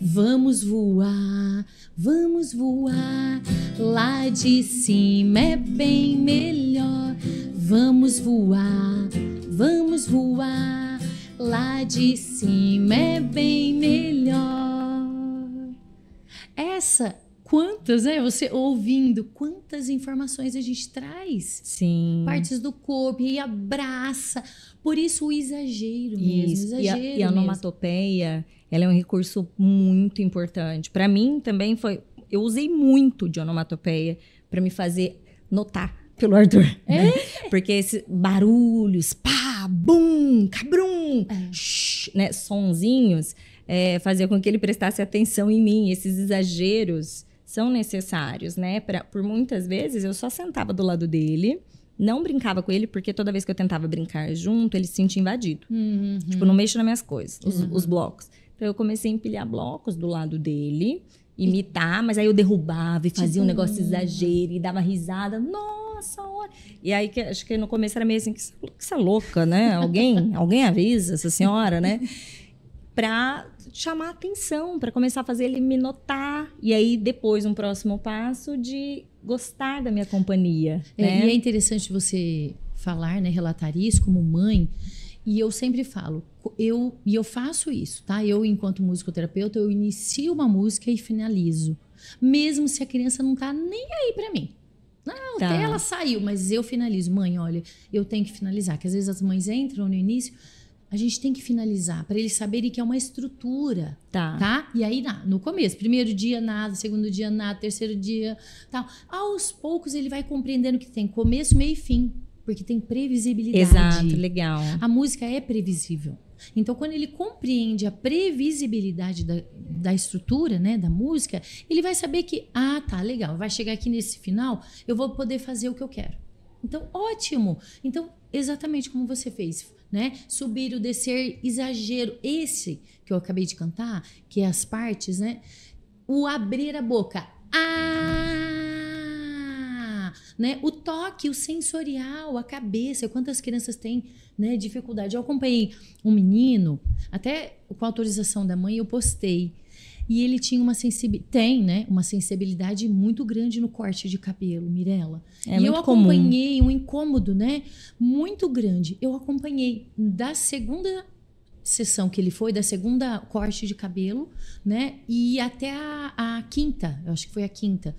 Vamos voar, vamos voar. Lá de cima é bem melhor. Vamos voar, vamos voar. Lá de cima é bem melhor. Essa, quantas, né? Você ouvindo, quantas informações a gente traz? Sim. Partes do corpo e abraça. Por isso o exagero mesmo. Isso. E Exagero a, e a onomatopeia, ela é um recurso muito importante. Para mim também foi. Eu usei muito de onomatopeia para me fazer notar pelo Arthur. né? Porque esses barulhos, pá, bum, cabrum, shh, né, sonzinhos, é, fazia com que ele prestasse atenção em mim. Esses exageros são necessários, né? Pra, por muitas vezes eu só sentava do lado dele, não brincava com ele, porque toda vez que eu tentava brincar junto, ele se sentia invadido. Uhum. Tipo, não mexo nas minhas coisas, os, os blocos. Então eu comecei a empilhar blocos do lado dele, imitar, mas aí eu derrubava e fazia um negócio exagero e dava risada. Nossa, olha. E aí que, acho que no começo era meio assim, que que essa louca, né? Alguém, alguém avisa essa senhora, né? Pra chamar atenção, pra começar a fazer ele me notar. E aí depois um próximo passo de gostar da minha companhia, É, né? E é interessante você falar, né, relatar isso como mãe. E eu sempre falo, eu e eu faço isso, tá? Eu, enquanto musicoterapeuta, eu inicio uma música e finalizo, mesmo se a criança não tá nem aí pra mim. Não, Tá. até ela saiu, mas eu finalizo. Mãe, olha, eu tenho que finalizar. Que às vezes as mães entram no início, a gente tem que finalizar para eles saberem que é uma estrutura Tá. tá? E aí, no começo, primeiro dia nada, segundo dia nada, terceiro dia tal. Aos poucos ele vai compreendendo que tem começo, meio e fim, porque tem previsibilidade. Exato, legal. A música é previsível. Então, quando ele compreende a previsibilidade da, da estrutura, né, da música, ele vai saber que, ah, tá, legal, vai chegar aqui nesse final, eu vou poder fazer o que eu quero. Então, ótimo. Então, exatamente como você fez, né? Subir o descer, exagero. Esse que eu acabei de cantar, que é as partes, né? O abrir a boca. Ah! Né? O toque, o sensorial, a cabeça. Quantas crianças têm né, dificuldade? Eu acompanhei um menino, até com autorização da mãe, eu postei. E ele tinha uma sensibilidade, tem, né? Uma sensibilidade muito grande no corte de cabelo, Mirella. É e eu muito comum. acompanhei um incômodo, né? Muito grande. Eu acompanhei da segunda sessão que ele foi, da segunda corte de cabelo, né? E até a, a quinta, eu acho que foi a quinta.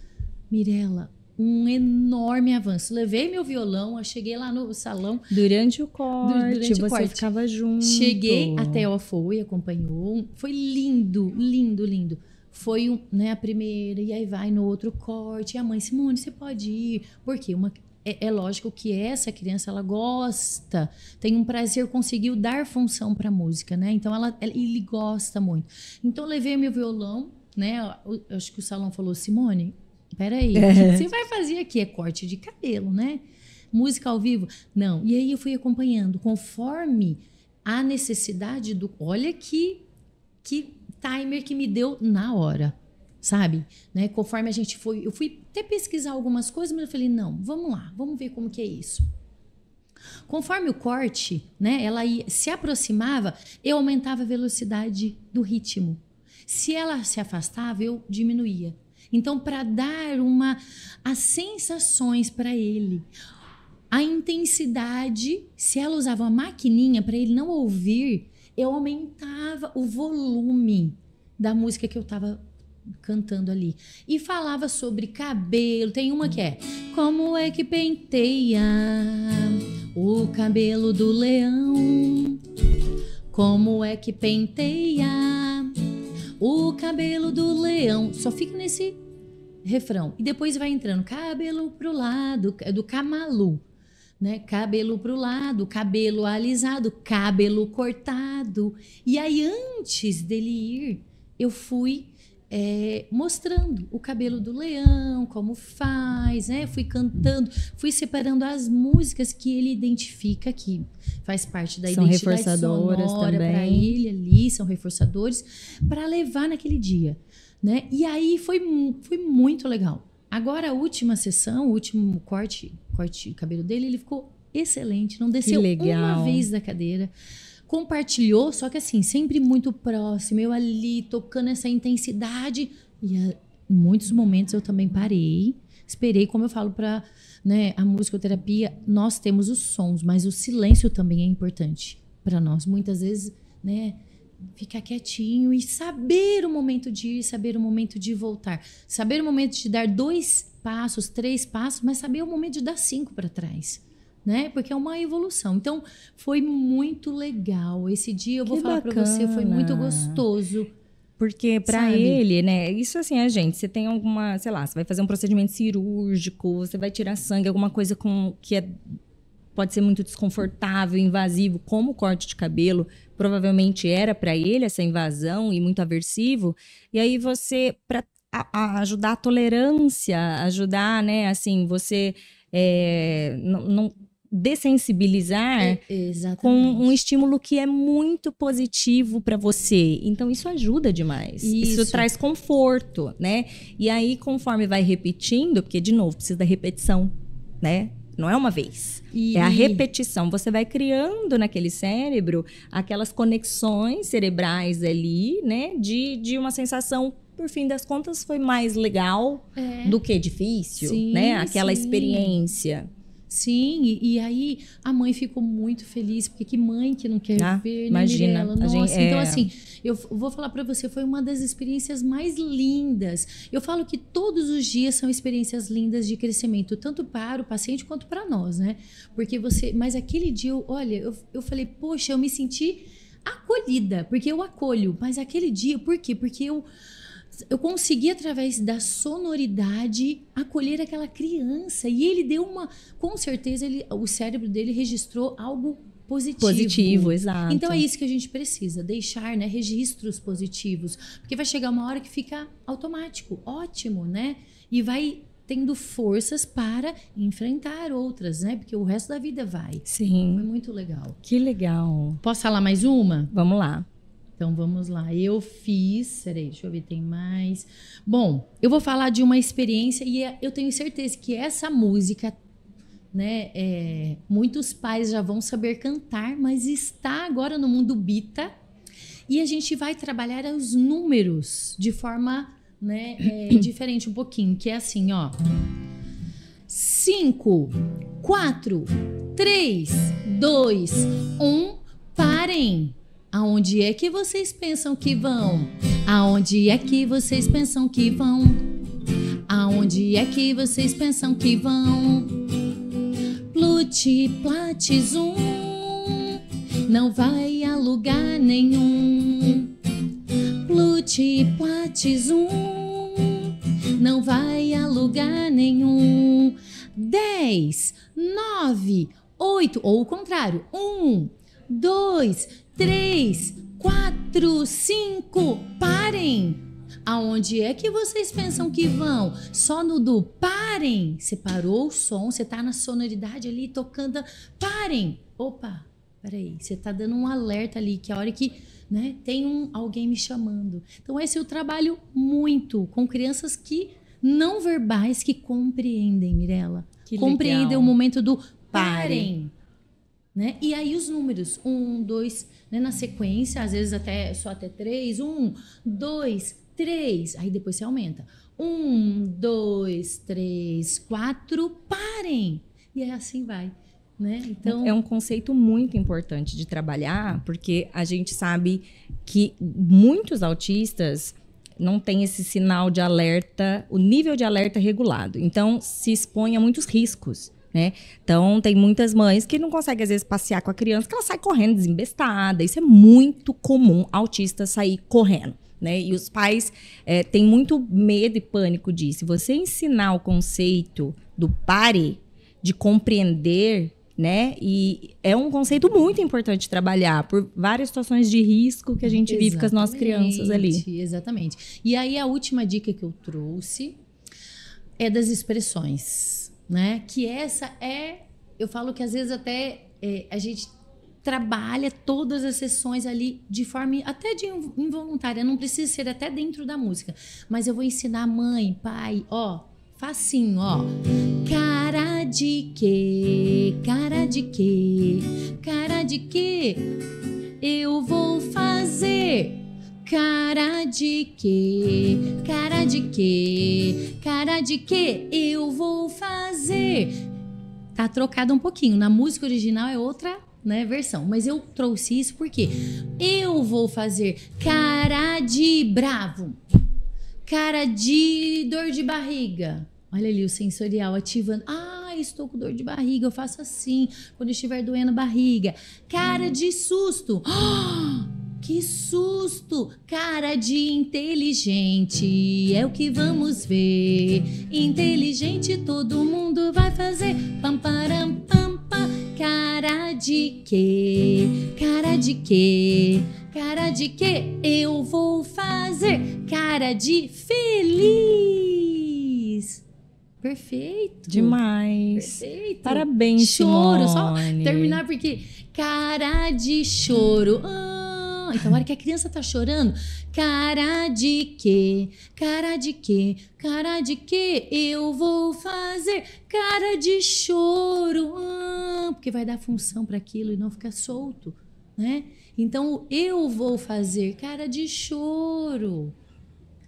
Mirella, um enorme avanço. Levei meu violão, eu cheguei lá no salão, Durante o corte, durante o você corte. ficava junto. Cheguei até ela foi, acompanhou. Foi lindo, lindo, lindo. Foi um, né, a primeira, e aí vai no outro corte. E a mãe, Simone, você pode ir. Porque uma, é, é lógico que essa criança, ela gosta, tem um prazer, conseguiu dar função para música, né? Então, ela, ela- ele gosta muito. Então, levei meu violão, né? Eu, eu acho que o salão falou, Simone, peraí, o que você vai fazer aqui? É corte de cabelo, né? Música ao vivo? Não. E aí eu fui acompanhando, conforme a necessidade do. Olha que, que timer que me deu na hora, sabe? Né? Conforme a gente foi. Eu fui até pesquisar algumas coisas, mas eu falei, não, vamos lá, vamos ver como que é isso. Conforme o corte, né, ela ia- se aproximava, eu aumentava a velocidade do ritmo. Se ela se afastava, eu diminuía. Então, para dar uma as sensações para ele, a intensidade, se ela usava uma maquininha para ele não ouvir, eu aumentava o volume da música que eu estava cantando ali. E falava sobre cabelo. Tem uma que é: Como é que penteia o cabelo do leão? Como é que penteia o cabelo do leão? Só fica nesse refrão. E depois vai entrando cabelo pro lado, é do camalu. Né? Cabelo pro lado, cabelo alisado, cabelo cortado. E aí, antes dele ir, eu fui é, mostrando o cabelo do leão, como faz, né? Fui cantando, fui separando as músicas que ele identifica aqui. Faz parte da São identidade reforçadoras sonora para ele ali, são reforçadores para levar naquele dia, né? E aí foi, foi muito legal. Agora a última sessão, o último corte, corte de cabelo dele, ele ficou excelente, não desceu uma vez da cadeira. Compartilhou, só que assim, sempre muito próximo, eu ali tocando essa intensidade. E a- em muitos momentos eu também parei, esperei, como eu falo para né, a musicoterapia, nós temos os sons, mas o silêncio também é importante para nós. Muitas vezes, né, ficar quietinho e saber o momento de ir, saber o momento de voltar, saber o momento de dar dois passos, três passos, mas saber o momento de dar cinco para trás. Né? Porque é uma evolução. Então, foi muito legal. Esse dia, eu vou Que falar para você, foi muito gostoso. Porque pra Sabe? ele, né? Isso assim, a gente, você tem alguma, sei lá, você vai fazer um procedimento cirúrgico, você vai tirar sangue, alguma coisa com que é pode ser muito desconfortável, invasivo, como o corte de cabelo, provavelmente era pra ele essa invasão e muito aversivo. E aí você para ajudar a tolerância, ajudar, né, assim, você é, não, não dessensibilizar É, com um estímulo que é muito positivo para você. Então isso ajuda demais. Isso. Isso. traz conforto, né? E aí conforme vai repetindo, porque de novo precisa da repetição, né? Não é uma vez. E- É a repetição. Você vai criando naquele cérebro aquelas conexões cerebrais ali, né? De, de uma sensação, por fim das contas, foi mais legal É. do que difícil, Sim, né? Aquela sim. experiência. Sim, e, e aí a mãe ficou muito feliz, porque que mãe que não quer Ah, ver, né, imagina, Mirella? a gente- Nossa, então é. assim, eu vou falar pra você, foi uma das experiências mais lindas. Eu falo que todos os dias são experiências lindas de crescimento, tanto para o paciente quanto para nós, né? Porque você, mas aquele dia, eu, olha, eu, eu falei, poxa, eu me senti acolhida, porque eu acolho, mas aquele dia, por quê? Porque eu eu consegui através da sonoridade acolher aquela criança e ele deu uma, com certeza ele, o cérebro dele registrou algo positivo. Positivo, exato. Então é isso que a gente precisa, deixar, né, registros positivos, porque vai chegar uma hora que fica automático, ótimo, né? E vai tendo forças para enfrentar outras, né? Porque o resto da vida vai. Foi Sim. muito legal. Que legal. Posso falar mais uma? Vamos lá. Então vamos lá. Eu fiz. Peraí, deixa eu ver, tem mais. Bom, eu vou falar de uma experiência e é- eu tenho certeza que essa música, né? é, muitos pais já vão saber cantar, mas está agora no mundo Bita. E a gente vai trabalhar os números de forma né, é, diferente um pouquinho, que é assim, ó. 5, 4, 3, 2, 1, parem. Aonde é que vocês pensam que vão? Aonde é que vocês pensam que vão? Aonde é que vocês pensam que vão? Plute, platizum, não vai a lugar nenhum. Plute, platizum, não vai a lugar nenhum. Dez, nove, oito, ou o contrário, um, dois, três, quatro, cinco, parem! Aonde é que vocês pensam que vão? Só no do parem. Você parou o som, você tá na sonoridade ali tocando. Parem! Opa, peraí, você tá dando um alerta ali, que a hora que né, tem um, alguém me chamando. Então, esse eu trabalho muito com crianças que não verbais que compreendem, Mirella. Que compreendem legal. o momento do parem. Né? E aí os números, um, dois, né, na sequência, às vezes até só até três, um, dois, três. Aí depois você aumenta. Um, dois, três, quatro, parem. E é assim vai. Né? Então... É um conceito muito importante de trabalhar, porque a gente sabe que muitos autistas não têm esse sinal de alerta, o nível de alerta regulado. Então, se expõe a muitos riscos. Né? Então, tem muitas mães que não conseguem, às vezes, passear com a criança, que ela sai correndo desembestada. Isso é muito comum, autista sair correndo né? E os pais é, têm muito medo e pânico disso. Se você ensinar o conceito do pare, de compreender, né? E é um conceito muito importante trabalhar por várias situações de risco que a gente exatamente, vive com as nossas crianças ali. Exatamente. E aí a última dica que eu trouxe é das expressões, né? Que essa é, eu falo que às vezes até é, a gente trabalha todas as sessões ali de forma até de involuntária, não precisa ser até dentro da música, mas eu vou ensinar mãe, pai, ó, facinho, ó. Cara de quê? Cara de quê? Cara de quê? Eu vou fazer Cara de quê? Cara de quê? Cara de quê? Eu vou fazer. Tá trocado um pouquinho. Na música original é outra né, versão. Mas eu trouxe isso porque eu vou fazer cara de bravo, cara de dor de barriga. Olha ali o sensorial ativando. Ah, estou com dor de barriga, eu faço assim quando estiver doendo a barriga. Cara de susto. Oh, que susto! Cara de inteligente, é o que vamos ver. Inteligente todo mundo vai fazer. Pam, param, pam, pam. Cara de quê? Cara de quê? Cara de quê? Eu vou fazer cara de feliz. Perfeito. Demais. Perfeito. Parabéns, Choro. Simone. Só terminar porque cara de choro. Ah, então, a hora que a criança tá chorando, cara de quê? Cara de quê? Cara de quê? Eu vou fazer cara de choro. Ah, porque vai dar função para aquilo e não ficar solto, né? Então, eu vou fazer cara de choro.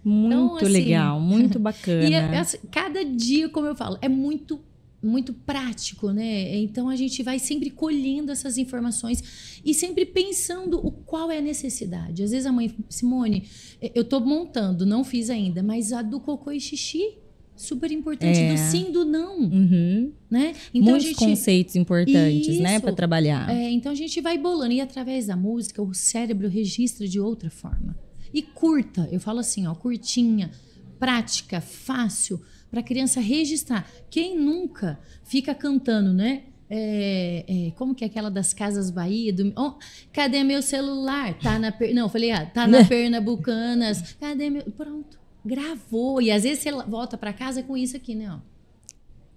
Muito então, assim, legal, muito bacana. E é, assim, cada dia, como eu falo, é muito muito prático, né? Então a gente vai sempre colhendo essas informações e sempre pensando o qual é a necessidade. Às vezes a mãe, Simone, eu tô montando, não fiz ainda, mas a do cocô e xixi super importante é. do sim do não, uhum. né? Então Muitos gente... conceitos importantes, né, Isso. né, para trabalhar. É, então a gente vai bolando e através da música o cérebro registra de outra forma. E curta, eu falo assim, ó, curtinha, prática, fácil para a criança registrar. Quem nunca fica cantando, né? É, é, como que é aquela das Casas Bahia? Do, oh, cadê meu celular? Tá na per, não, falei, ah, tá na né? Pernambucanas. Cadê meu? Pronto, gravou. E às vezes você volta para casa com isso aqui, né? Ó.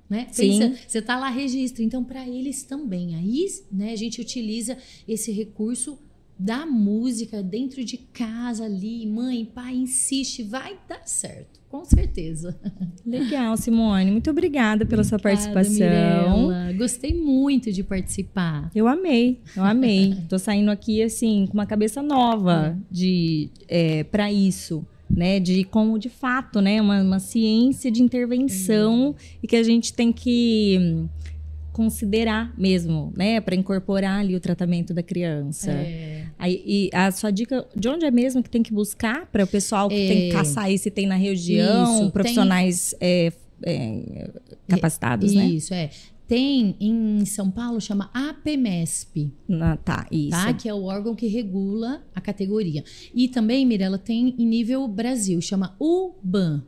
Né? Pensa, você tá lá registra. Então para eles também. Aí, né? A gente utiliza esse recurso da música dentro de casa ali, mãe, pai, insiste, vai dar certo, com certeza. Legal, Simone. Muito obrigada pela sua Obrigada, participação. Mirella. Gostei muito de participar. Eu amei, eu amei. Tô saindo aqui assim com uma cabeça nova de é, para isso, né? De como de fato, né? Uma, uma ciência de intervenção e que a gente tem que considerar mesmo, né? Para incorporar ali o tratamento da criança. É, Aí, e a sua dica, de onde é mesmo que tem que buscar para o pessoal que É. tem que caçar aí se tem na região, Isso, profissionais é, é, capacitados, né? Isso, é. Tem em São Paulo, chama APMESP. Na- tá, isso. tá? Que é o órgão que regula a categoria. E também, Mirella, tem em nível Brasil, chama UBAN.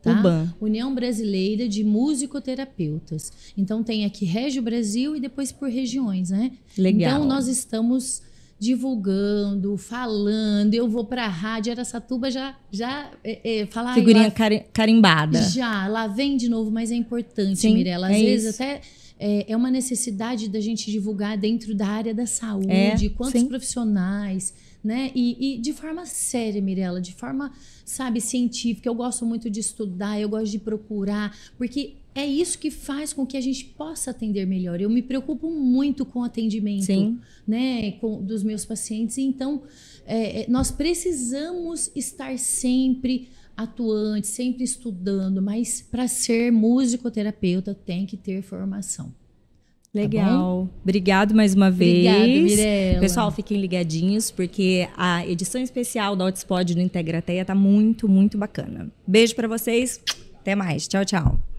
Tá? UBAN. União Brasileira de Musicoterapeutas. Então tem aqui Régio Brasil e depois por regiões, né? Legal. Então nós estamos divulgando, falando. Eu vou para a rádio Aracatuba já já é, é, falar "Ai, Figurinha lá cari- carimbada. já, lá vem de novo, mas é importante, Sim, Mirella. Às é vezes isso. até é, é uma necessidade da gente divulgar dentro da área da saúde, É, quantos sim. profissionais, né? E, e de forma séria, Mirella, de forma, sabe, científica. Eu gosto muito de estudar, eu gosto de procurar, porque é isso que faz com que a gente possa atender melhor. Eu me preocupo muito com o atendimento Sim. né, com, dos meus pacientes. Então, é, é, nós precisamos estar sempre atuantes, sempre estudando, mas para ser musicoterapeuta tem que ter formação. Legal. Obrigado mais uma vez. Obrigada, Mirella. Pessoal, fiquem ligadinhos, porque a edição especial da Hotspot do Integrateia tá muito, muito bacana. Beijo pra vocês. Até mais. Tchau, tchau.